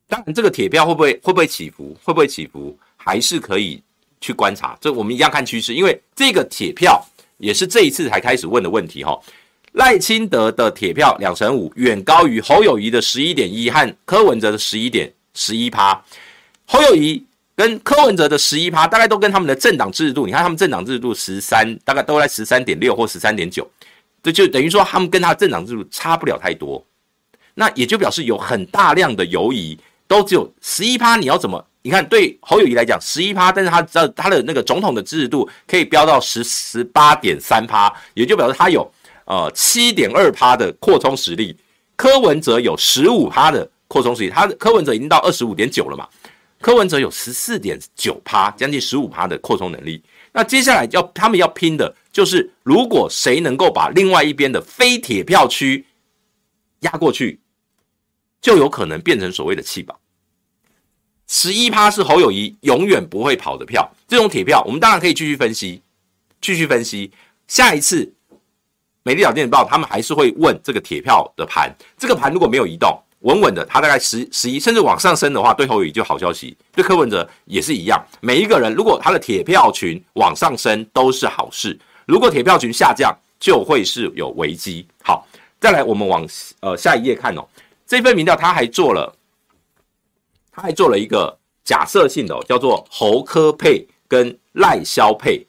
当然这个铁票会不会会不会起伏，会不会起伏，还是可以去观察，这我们一样看趋势，因为这个铁票也是这一次才开始问的问题哈。赖清德的铁票两成五，远高于侯友谊的十一点一和柯文哲的十一点十一趴。侯友谊跟柯文哲的十一趴，大概都跟他们的政党制度，你看他们政党制度十三，大概都在十三点六或十三点九，这就等于说他们跟他的政党制度差不了太多。那也就表示有很大量的游移，都只有十一趴。你要怎么？你看对侯友谊来讲十一趴，但是他知道他的那个总统的支持度可以飙到十十八点三趴，也就表示他有。呃，七点二趴的扩充实力，柯文哲有十五趴的扩充实力，他柯文哲已经到二十五点九了嘛，柯文哲有十四点九趴，将近十五趴的扩充能力。那接下来要他们要拼的就是，如果谁能够把另外一边的非铁票区压过去，就有可能变成所谓的弃保。十一趴是侯友谊永远不会跑的票，这种铁票，我们当然可以继续分析，继续分析。下一次美丽岛电子报他们还是会问这个铁票的盘，这个盘如果没有移动，稳稳的，它大概十十一甚至往上升的话，对侯友宜就好消息，对柯文哲也是一样。每一个人如果他的铁票群往上升都是好事，如果铁票群下降就会是有危机。好，再来我们往呃下一页看哦，这份民调他还做了。他还做了一个假设性的、哦，叫做侯柯配跟赖萧配。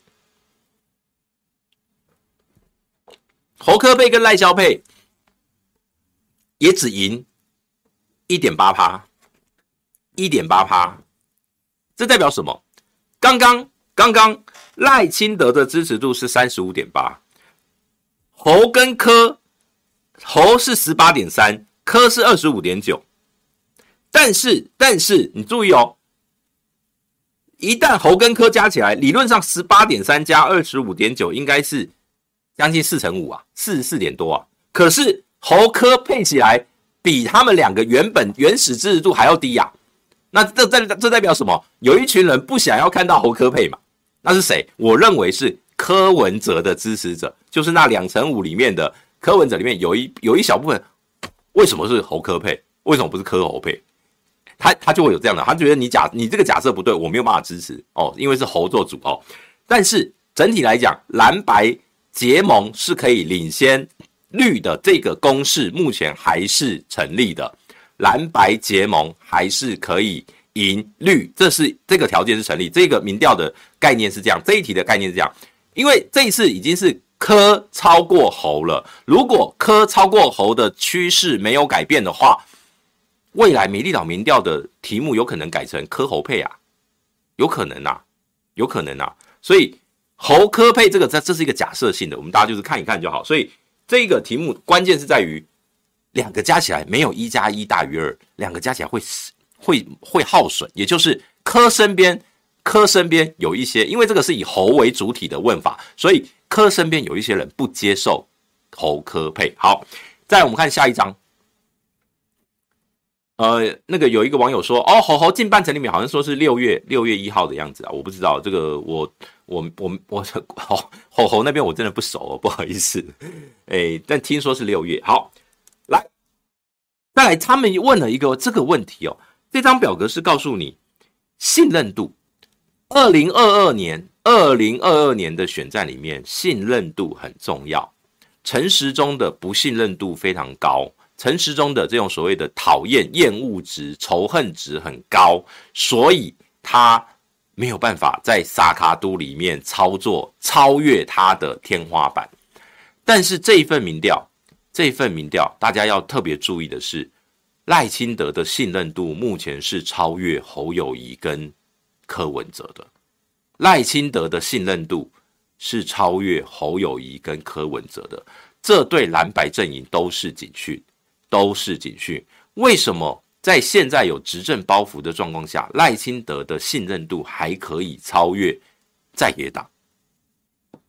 侯科配跟赖萧配也只赢一点八趴，一点八趴，这代表什么？刚刚刚刚赖清德的支持度是三十五点八，侯跟科，侯是十八点三，科是二十五点九。但是，但是你注意哦，一旦侯跟科加起来，理论上十八点三加二十五点九，应该是将近四成五啊，四十四点多啊。可是侯科配起来，比他们两个原本原始支持度还要低呀、啊。那这代这代表什么？有一群人不想要看到侯科配嘛？那是谁？我认为是柯文哲的支持者，就是那两成五里面的柯文哲里面有一有一小部分，为什么是侯科配？为什么不是柯侯配？他他就会有这样的，他觉得你假你这个假设不对，我没有办法支持哦，因为是侯做主哦。但是整体来讲，蓝白结盟是可以领先绿的这个公式，目前还是成立的。蓝白结盟还是可以赢绿，这是这个条件是成立。这个民调的概念是这样，这一题的概念是这样，因为这一次已经是柯超过侯了。如果柯超过侯的趋势没有改变的话。未来美丽岛民调的题目有可能改成柯侯配啊，有可能啊，有可能啊，所以侯科配这个这这是一个假设性的，我们大家就是看一看就好。所以这个题目关键是在于两个加起来没有一加一大于二，两个加起来会会会耗损，也就是科身边科身边有一些，因为这个是以侯为主体的问法，所以科身边有一些人不接受侯科配。好，再我们看下一章。呃，那个有一个网友说，哦，侯侯进半程里面好像说是六月六月一号的样子啊，我不知道这个我，我我我我侯侯侯那边我真的不熟哦，不好意思，哎，但听说是六月。好，来，再来，他们问了一个这个问题哦，这张表格是告诉你信任度，二零二二年二零二二年的选战里面信任度很重要，陈时中的不信任度非常高。陈时中的这种所谓的讨厌、厌恶值、仇恨值很高，所以他没有办法在萨卡都里面操作超越他的天花板。但是这一份民调，这一份民调，大家要特别注意的是，赖清德的信任度目前是超越侯友谊跟柯文哲的。赖清德的信任度是超越侯友谊跟柯文哲的，这对蓝白阵营都是警讯。都是警讯。为什么在现在有执政包袱的状况下，赖清德的信任度还可以超越在野党？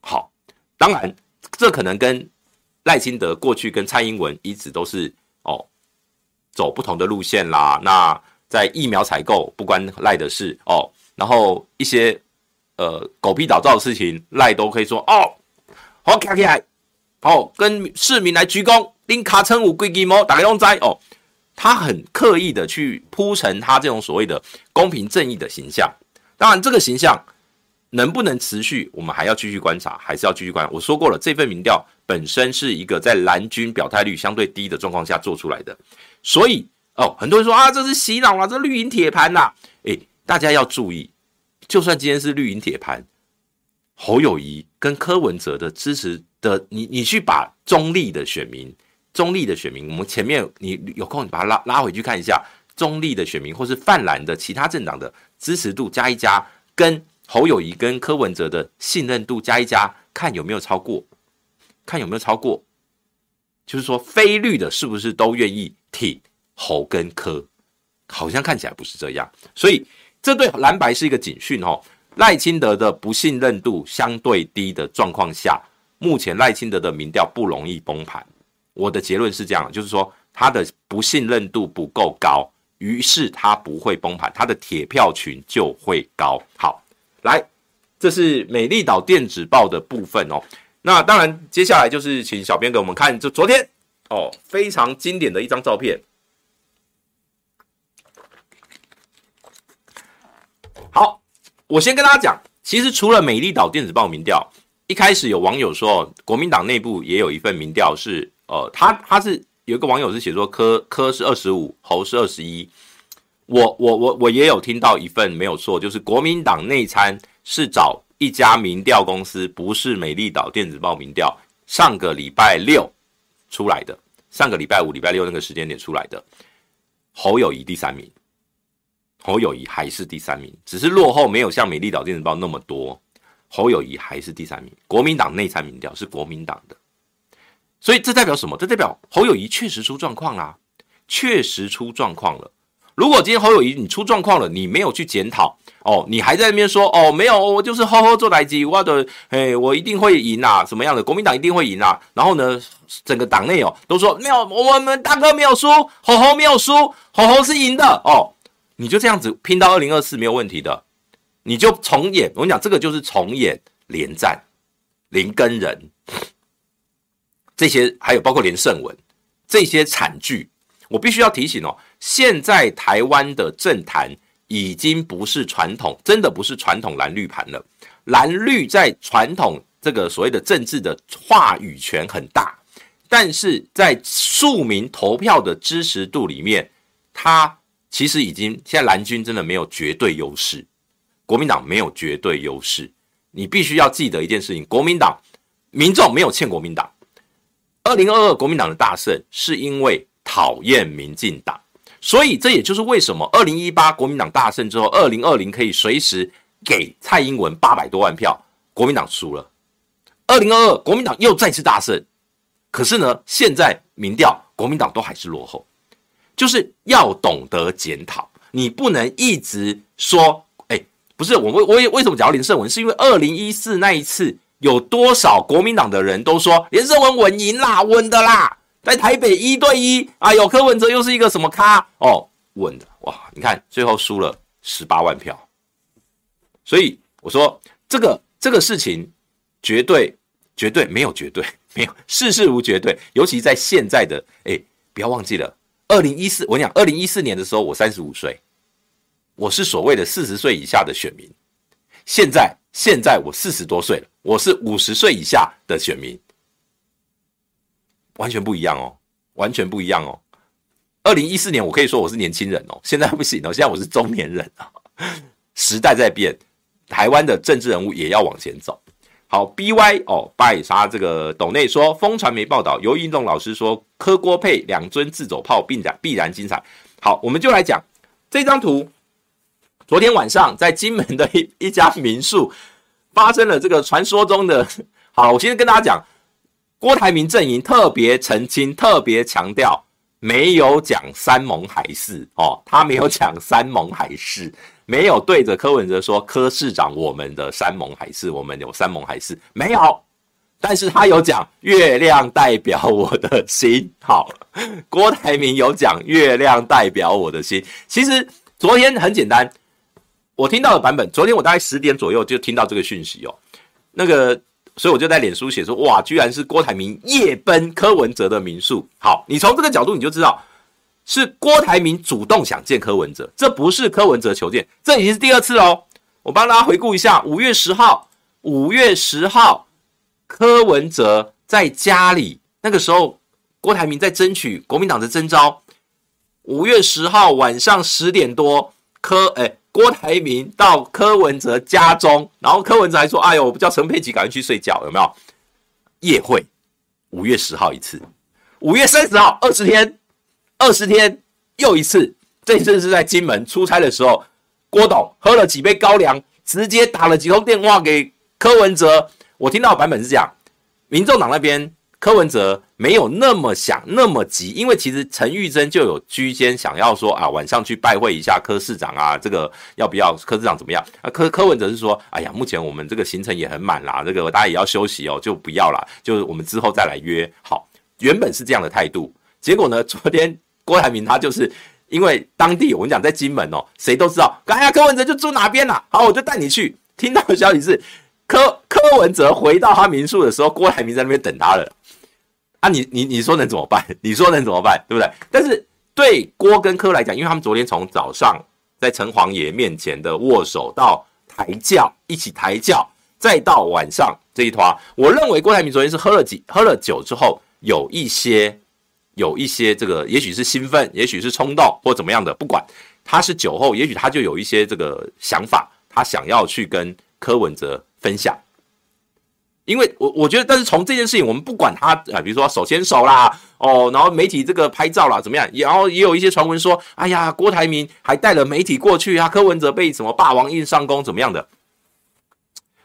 好，当然这可能跟赖清德过去跟蔡英文一直都是哦走不同的路线啦。那在疫苗采购不关赖的事哦，然后一些呃狗屁倒灶的事情，赖都可以说哦，好卡起来，好跟市民来鞠躬。丁卡称五贵鸡毛打个用斋哦，他很刻意的去铺陈他这种所谓的公平正义的形象。当然，这个形象能不能持续，我们还要继续观察，还是要继续观察。我说过了，这份民调本身是一个在蓝军表态率相对低的状况下做出来的，所以哦，很多人说啊，这是洗脑啊，这绿营铁盘呐。诶，大家要注意，就算今天是绿营铁盘，侯友宜跟柯文哲的支持的，你你去把中立的选民。中立的选民，我们前面你有空你把它拉拉回去看一下，中立的选民或是泛蓝的其他政党的支持度加一加，跟侯友谊跟柯文哲的信任度加一加，看有没有超过，看有没有超过，就是说非绿的是不是都愿意挺侯跟柯？好像看起来不是这样，所以这对蓝白是一个警讯哦。赖清德的不信任度相对低的状况下，目前赖清德的民调不容易崩盘。我的结论是这样，就是说他的不信任度不够高，于是他不会崩盘，他的铁票群就会高。好，来，这是美丽岛电子报的部分哦。那当然，接下来就是请小编给我们看，就昨天哦，非常经典的一张照片。好。我先跟大家讲，其实除了美丽岛电子报民调，一开始有网友说，国民党内部也有一份民调是，呃，他他是有一个网友是写说柯柯是二十五，侯是二十一。我我我我也有听到一份没有错，就是国民党内参是找一家民调公司，不是美丽岛电子报民调，上个礼拜六出来的，上个礼拜五、礼拜六那个时间点出来的，侯友谊第三名。侯友谊还是第三名，只是落后没有像美丽岛电子报那么多。侯友谊还是第三名，国民党内参民调是国民党的，所以这代表什么？这代表侯友谊确实出状况啦，确实出状况了。如果今天侯友谊你出状况了，你没有去检讨哦，你还在那边说哦，没有，我就是好好做代志，我的诶，我一定会赢啊，什么样的国民党一定会赢啊？然后呢，整个党内哦都说没有，我们大哥没有输，侯侯没有输，侯侯是赢的哦。你就这样子拼到二零二四没有问题的，你就重演。我跟你讲，这个就是重演连战、林耕仁这些，还有包括连胜文这些惨剧。我必须要提醒哦，现在台湾的政坛已经不是传统，真的不是传统蓝绿盘了。蓝绿在传统这个所谓的政治的话语权很大，但是在庶民投票的支持度里面，它。其实已经，现在蓝军真的没有绝对优势，国民党没有绝对优势。你必须要记得一件事情：国民党民众没有欠国民党。二零二二国民党的大胜是因为讨厌民进党，所以这也就是为什么二零一八国民党大胜之后，二零二零可以随时给蔡英文八百多万票，国民党输了。二零二二国民党又再次大胜，可是呢，现在民调国民党都还是落后。就是要懂得检讨，你不能一直说，不是我，为为为什么讲到连胜文？是因为二零一四那一次，有多少国民党的人都说连胜文稳赢啦，稳的啦，在台北一对一，啊，有，柯文哲又是一个什么咖哦，稳的哇！你看最后输了十八万票，所以我说这个这个事情绝对绝对没有绝对，没有事事无绝对，尤其在现在的哎、不要忘记了。二零一四，我跟你讲，二零一四年的时候，我三十五岁，我是所谓的四十岁以下的选民。现在，现在我四十多岁了，我是五十岁以下的选民，完全不一样哦，完全不一样哦。二零一四年，我可以说我是年轻人哦，现在不行哦，现在我是中年人啊。时代在变，台湾的政治人物也要往前走。好，B Y 哦，拜杀这个董内说，风传媒报道，游运动老师说，柯郭配两尊自走炮，并然必然精彩。好，我们就来讲这张图。昨天晚上在金门的一一家民宿发生了这个传说中的。好，我先跟大家讲，郭台铭阵营特别澄清，特别强调，没有讲山盟海誓哦，他没有讲山盟海誓。没有对着柯文哲说，柯市长，我们的山盟海誓，我们有山盟海誓，没有。但是他有讲月亮代表我的心。好，郭台铭有讲月亮代表我的心。其实昨天很简单，我听到的版本，昨天我大概十点左右就听到这个讯息哦。那个，所以我就在脸书写说，哇，居然是郭台铭夜奔柯文哲的民宿。好，你从这个角度你就知道。是郭台铭主动想见柯文哲，这不是柯文哲求见，这已经是第二次喽。我帮大家回顾一下，五月十号，五月十号，柯文哲在家里，那个时候郭台铭在争取国民党的征召。五月十号晚上十点多，柯哎郭台铭到柯文哲家中，然后柯文哲还说：“哎呦，我不叫陈佩琪赶快去睡觉，有没有？”夜会，五月十号一次，五月三十号二十天。二十天又一次，这次是在金门出差的时候，郭董喝了几杯高粱，直接打了几通电话给柯文哲。我听到版本是这样：民众党那边柯文哲没有那么想那么急，因为其实陈玉珍就有居间想要说啊，晚上去拜会一下柯市长啊，这个要不要柯市长怎么样？啊，柯柯文哲是说，哎呀，目前我们这个行程也很满啦，这个大家也要休息哦，就不要啦，就我们之后再来约。好，原本是这样的态度，结果呢，昨天郭台铭他就是因为当地我跟你讲在金门哦，谁都知道，哎呀，柯文哲就住哪边啦，好，我就带你去。听到的消息是。柯柯文哲回到他民宿的时候，郭台铭在那边等他了。啊你，你你说能怎么办？你说能怎么办？对不对？但是对郭跟柯来讲，因为他们昨天从早上在城隍爷面前的握手到抬轿，一起抬轿，再到晚上这一团，我认为郭台铭昨天是喝了几喝了酒之后，有一些有一些这个，也许是兴奋，也许是冲动或怎么样的，不管他是酒后，也许他就有一些这个想法，他想要去跟柯文哲。分享，因为我我觉得，但是从这件事情，我们不管他啊，比如说手牵手啦，哦，然后媒体这个拍照啦，怎么样？然后也有一些传闻说，哎呀，郭台铭还带了媒体过去啊，柯文哲被什么霸王硬上弓，怎么样的？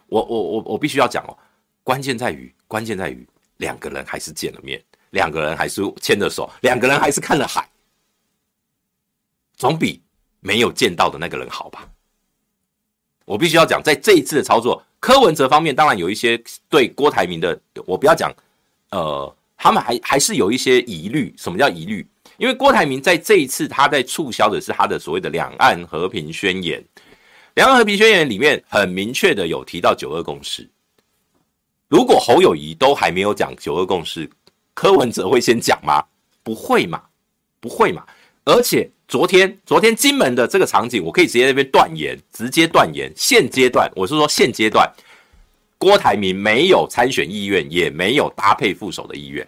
我我我我必须要讲哦，关键在于，关键在于两个人还是见了面，两个人还是牵着手，两个人还是看了海，总比没有见到的那个人好吧？我必须要讲，在这一次的操作。柯文哲方面当然有一些对郭台铭的，我不要讲，呃，他们还还是有一些疑虑。什么叫疑虑？因为郭台铭在这一次他在促销的是他的所谓的两岸和平宣言，两岸和平宣言里面很明确的有提到九二共识。如果侯友谊都还没有讲九二共识，柯文哲会先讲吗？不会嘛，不会嘛。而且昨天，昨天金门的这个场景，我可以直接那边断言，直接断言，现阶段我是说现阶段，郭台铭没有参选意愿，也没有搭配副手的意愿。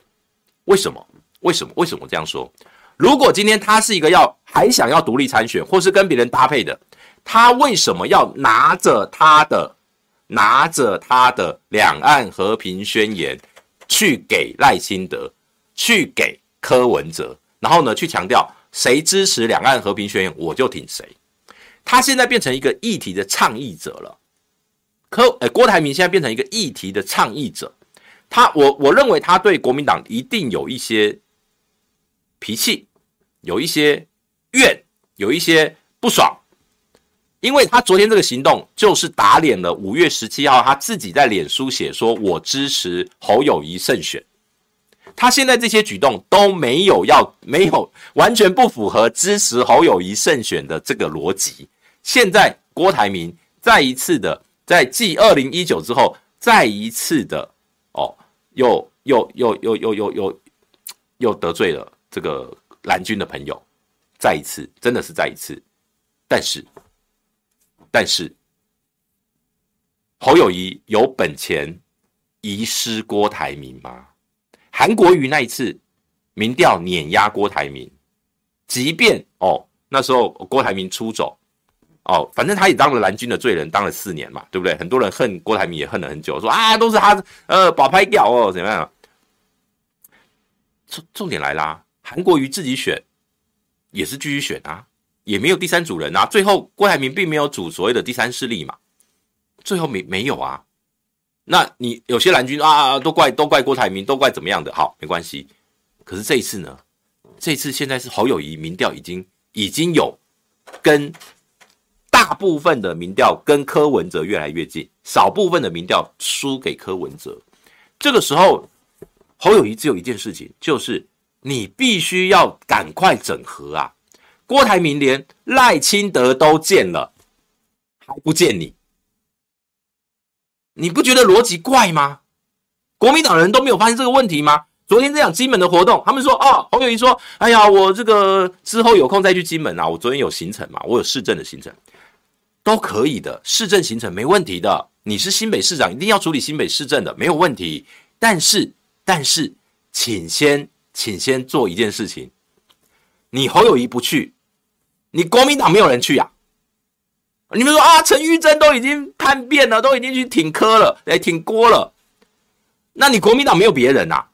为什么？为什么？为什么这样说？如果今天他是一个要还想要独立参选，或是跟别人搭配的，他为什么要拿着他的拿着他的两岸和平宣言去给赖清德，去给柯文哲，然后呢去强调？谁支持两岸和平宣言，我就挺谁。他现在变成一个议题的倡议者了。柯，呃，郭台铭现在变成一个议题的倡议者。他，我我认为他对国民党一定有一些脾气，有一些怨，有一些不爽，因为他昨天这个行动就是打脸了。五月十七号，他自己在脸书写说：“我支持侯友谊胜选。”他现在这些举动都没有要，没有完全不符合支持侯友谊胜选的这个逻辑。现在郭台铭再一次的在继 二零一九之后，再一次的哦，又又又又又又又又得罪了这个蓝军的朋友，再一次，真的是再一次。但是，但是侯友谊有本钱遗失郭台铭吗？韩国瑜那一次民调碾压郭台铭，即便哦那时候郭台铭出走哦，反正他也当了蓝军的罪人，当了四年嘛，对不对？很多人恨郭台铭也恨了很久，说啊都是他呃保拍掉哦怎么样？重重点来啦，韩国瑜自己选也是继续选啊，也没有第三组人啊，最后郭台铭并没有组所谓的第三势力嘛，最后没没有啊。那你有些蓝军啊啊，都怪都怪郭台铭，都怪怎么样的？好，没关系。可是这一次呢？这次现在是侯友谊民调已经已经有跟大部分的民调跟柯文哲越来越近，少部分的民调输给柯文哲。这个时候，侯友谊只有一件事情，就是你必须要赶快整合啊！郭台铭连赖清德都见了，还不见你。你不觉得逻辑怪吗？国民党人都没有发现这个问题吗？昨天这样金门的活动，他们说哦，侯友谊说，哎呀，我这个之后有空再去金门啊。我昨天有行程嘛，我有市政的行程，都可以的，市政行程没问题的。你是新北市长，一定要处理新北市政的，没有问题。但是，但是，请先，请先做一件事情，你侯友谊不去，你国民党没有人去呀、啊。你们说啊，陈玉珍都已经叛变了，都已经去挺柯了，哎，挺郭了。那你国民党没有别人啊？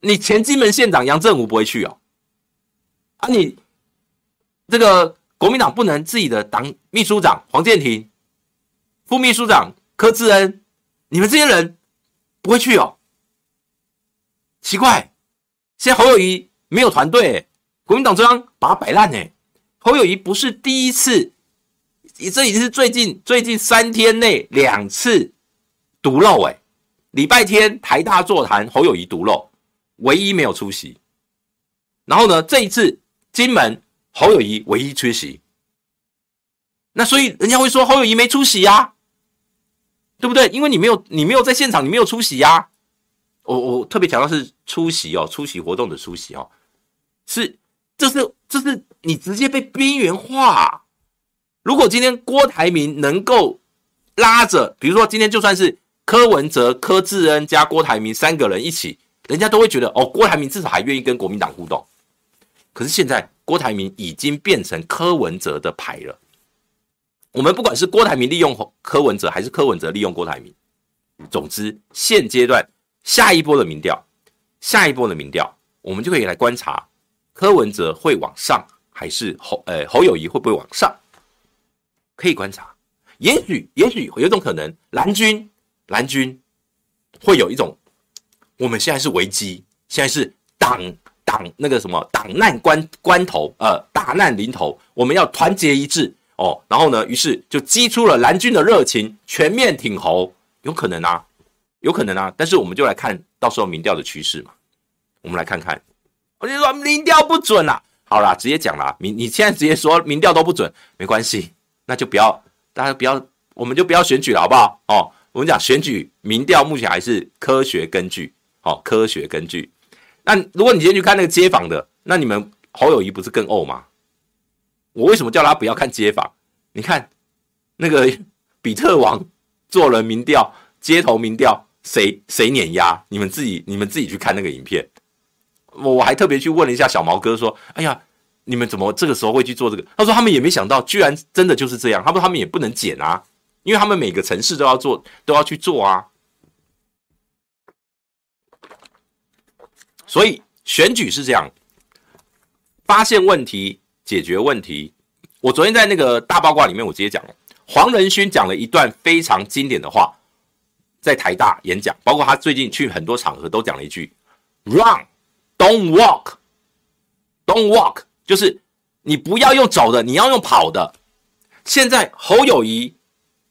你前金门县长杨振武不会去哦？啊，你这个国民党不能自己的党秘书长黄建庭、副秘书长柯志恩，你们这些人不会去哦？奇怪，现在侯友谊没有团队，国民党中央把他摆烂呢。侯友谊不是第一次，你这已经是最近最近三天内两次独漏哎。礼拜天台大座谈，侯友谊独漏，唯一没有出席。然后呢，这一次金门侯友谊唯一缺席。那所以人家会说侯友谊没出席呀、啊，对不对？因为你没有你没有在现场，你没有出席呀、啊。我我特别强调是出席哦，出席活动的出席哦，是这是这是你直接被边缘化。如果今天郭台铭能够拉着，比如说今天就算是。柯文哲、柯志恩加郭台铭三个人一起，人家都会觉得哦，郭台铭至少还愿意跟国民党互动。可是现在郭台铭已经变成柯文哲的牌了。我们不管是郭台铭利用柯文哲，还是柯文哲利用郭台铭，总之现阶段下一波的民调，下一波的民调，我们就可以来观察柯文哲会往上，还是侯呃侯友谊会不会往上？可以观察，也许也许有种可能，蓝军。蓝军会有一种，我们现在是危机，现在是党党那个什么党难关关头，呃，大难临头，我们要团结一致哦。然后呢，于是就激出了蓝军的热情，全面挺侯，有可能啊，有可能啊。但是我们就来看到时候民调的趋势嘛，我们来看看。我就说民调不准啦，好啦，直接讲啦，民你现在直接说民调都不准，没关系，那就不要，大家不要，我们就不要选举了，好不好？哦。我们讲选举民调目前还是科学根据，好，科学根据。那如果你今天去看那个街访的，那你们侯友谊不是更欧吗？我为什么叫他不要看街访？你看那个比特王做了民调，街头民调，谁谁碾压？你们自己你们自己去看那个影片。我我还特别去问了一下小毛哥，说：“哎呀，你们怎么这个时候会去做这个？”他说：“他们也没想到，居然真的就是这样。他说他们也不能剪啊。”因为他们每个城市都要做，都要去做啊，所以选举是这样，发现问题，解决问题。我昨天在那个大八卦里面，我直接讲了，黄仁勋讲了一段非常经典的话，在台大演讲，包括他最近去很多场合都讲了一句：“Run, don't walk, don't walk。”就是你不要用走的，你要用跑的。现在侯友谊。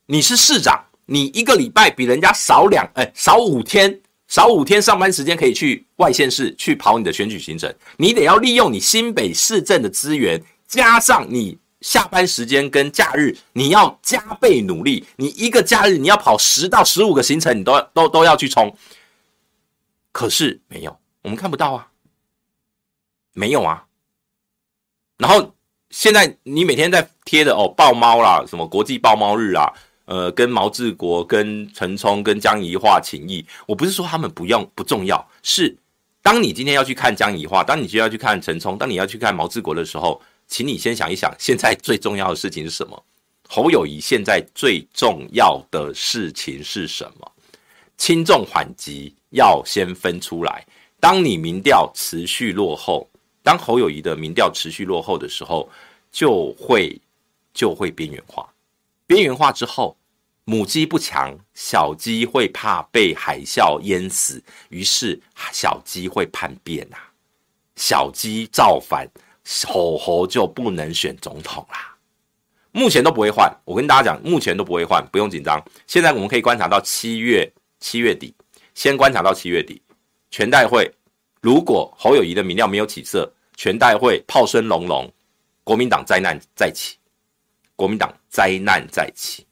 你是市长，你一个礼拜比人家少两哎少五天，少五天上班时间可以去外县市去跑你的选举行程，你得要利用你新北市政的资源，加上你下班时间跟假日，你要加倍努力。你一个假日你要跑十到十五个行程，你都都都要去冲。可是没有，我们看不到啊，没有啊。然后现在你每天在贴的哦，抱猫啦，什么国际抱猫日啊。呃，跟毛治国、跟陈冲、跟江宜化情谊，我不是说他们不用不重要，是当你今天要去看江宜化，当你今天要去看陈冲，当你要去看毛治国的时候，请你先想一想，现在最重要的事情是什么？侯友谊现在最重要的事情是什么？轻重缓急要先分出来。当你民调持续落后，当侯友宜的民调持续落后的时候，就会就会边缘化。边缘化之后，母鸡不强，小鸡会怕被海啸淹死，于是小鸡会叛变、啊。小鸡造反，吼吼就不能选总统啦。目前都不会换，我跟大家讲，目前都不会换，不用紧张。现在我们可以观察到七月七月底，先观察到七月底，全代会如果侯友谊的民调没有起色，全代会炮声隆隆，国民党灾难再起。国民党灾难再起。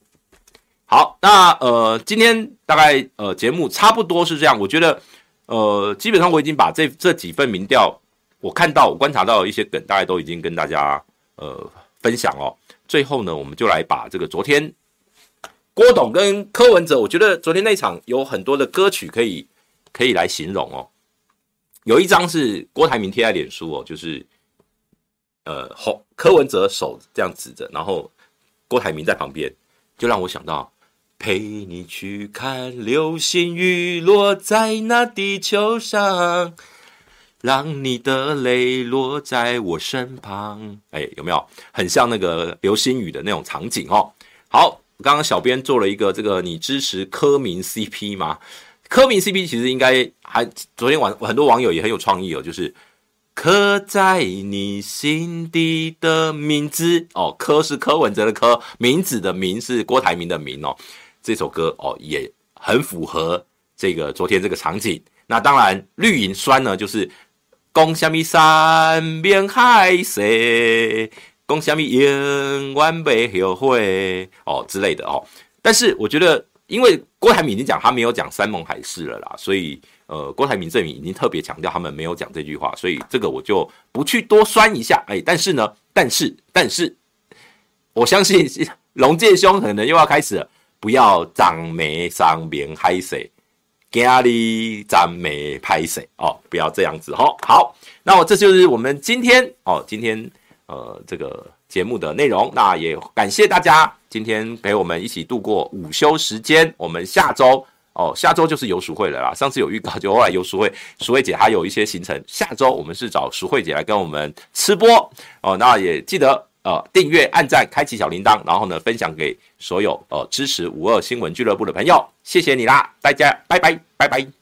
好，那呃，今天大概呃节目差不多是这样。我觉得呃，基本上我已经把这这几份民调，我看到我观察到的一些梗，大概都已经跟大家呃分享哦。最后呢，我们就来把这个昨天郭董跟柯文哲，我觉得昨天那场有很多的歌曲可以可以来形容哦。有一张是郭台铭贴在脸书哦，就是。呃，侯柯文哲手这样指着，然后郭台铭在旁边，就让我想到陪你去看流星雨落在那地球上，让你的泪落在我身旁。哎，有没有很像那个流星雨的那种场景哦？好，刚刚小编做了一个这个，你支持柯明 CP 吗？柯明 CP 其实应该还昨天晚很多网友也很有创意哦，就是刻在你心底的名字哦，柯是柯文哲的柯，名字的名是郭台铭的铭哦，这首歌哦也很符合这个昨天这个场景。那当然绿银酸呢，就是讲什么山盟海誓，讲什么永远不后悔哦之类的哦。但是我觉得。因为郭台铭已经讲他没有讲山盟海誓了啦，所以呃，郭台铭阵营已经特别强调他们没有讲这句话，所以这个我就不去多酸一下。哎，但是呢，但是但是，我相信 龙介兄可能又要开始了，不要张眉上面海水，家里张眉拍水哦，不要这样子哦。好，那我这就是我们今天哦，今天呃这个。节目的内容，那也感谢大家今天陪我们一起度过午休时间。我们下周哦，下周就是游淑慧了啦。上次有预告，就后来游淑慧，淑慧姐还有一些行程。下周我们是找淑慧姐来跟我们吃播哦。那也记得呃订阅、按赞、开启小铃铛，然后呢分享给所有呃支持五二新闻俱乐部的朋友。谢谢你啦，大家拜拜拜拜。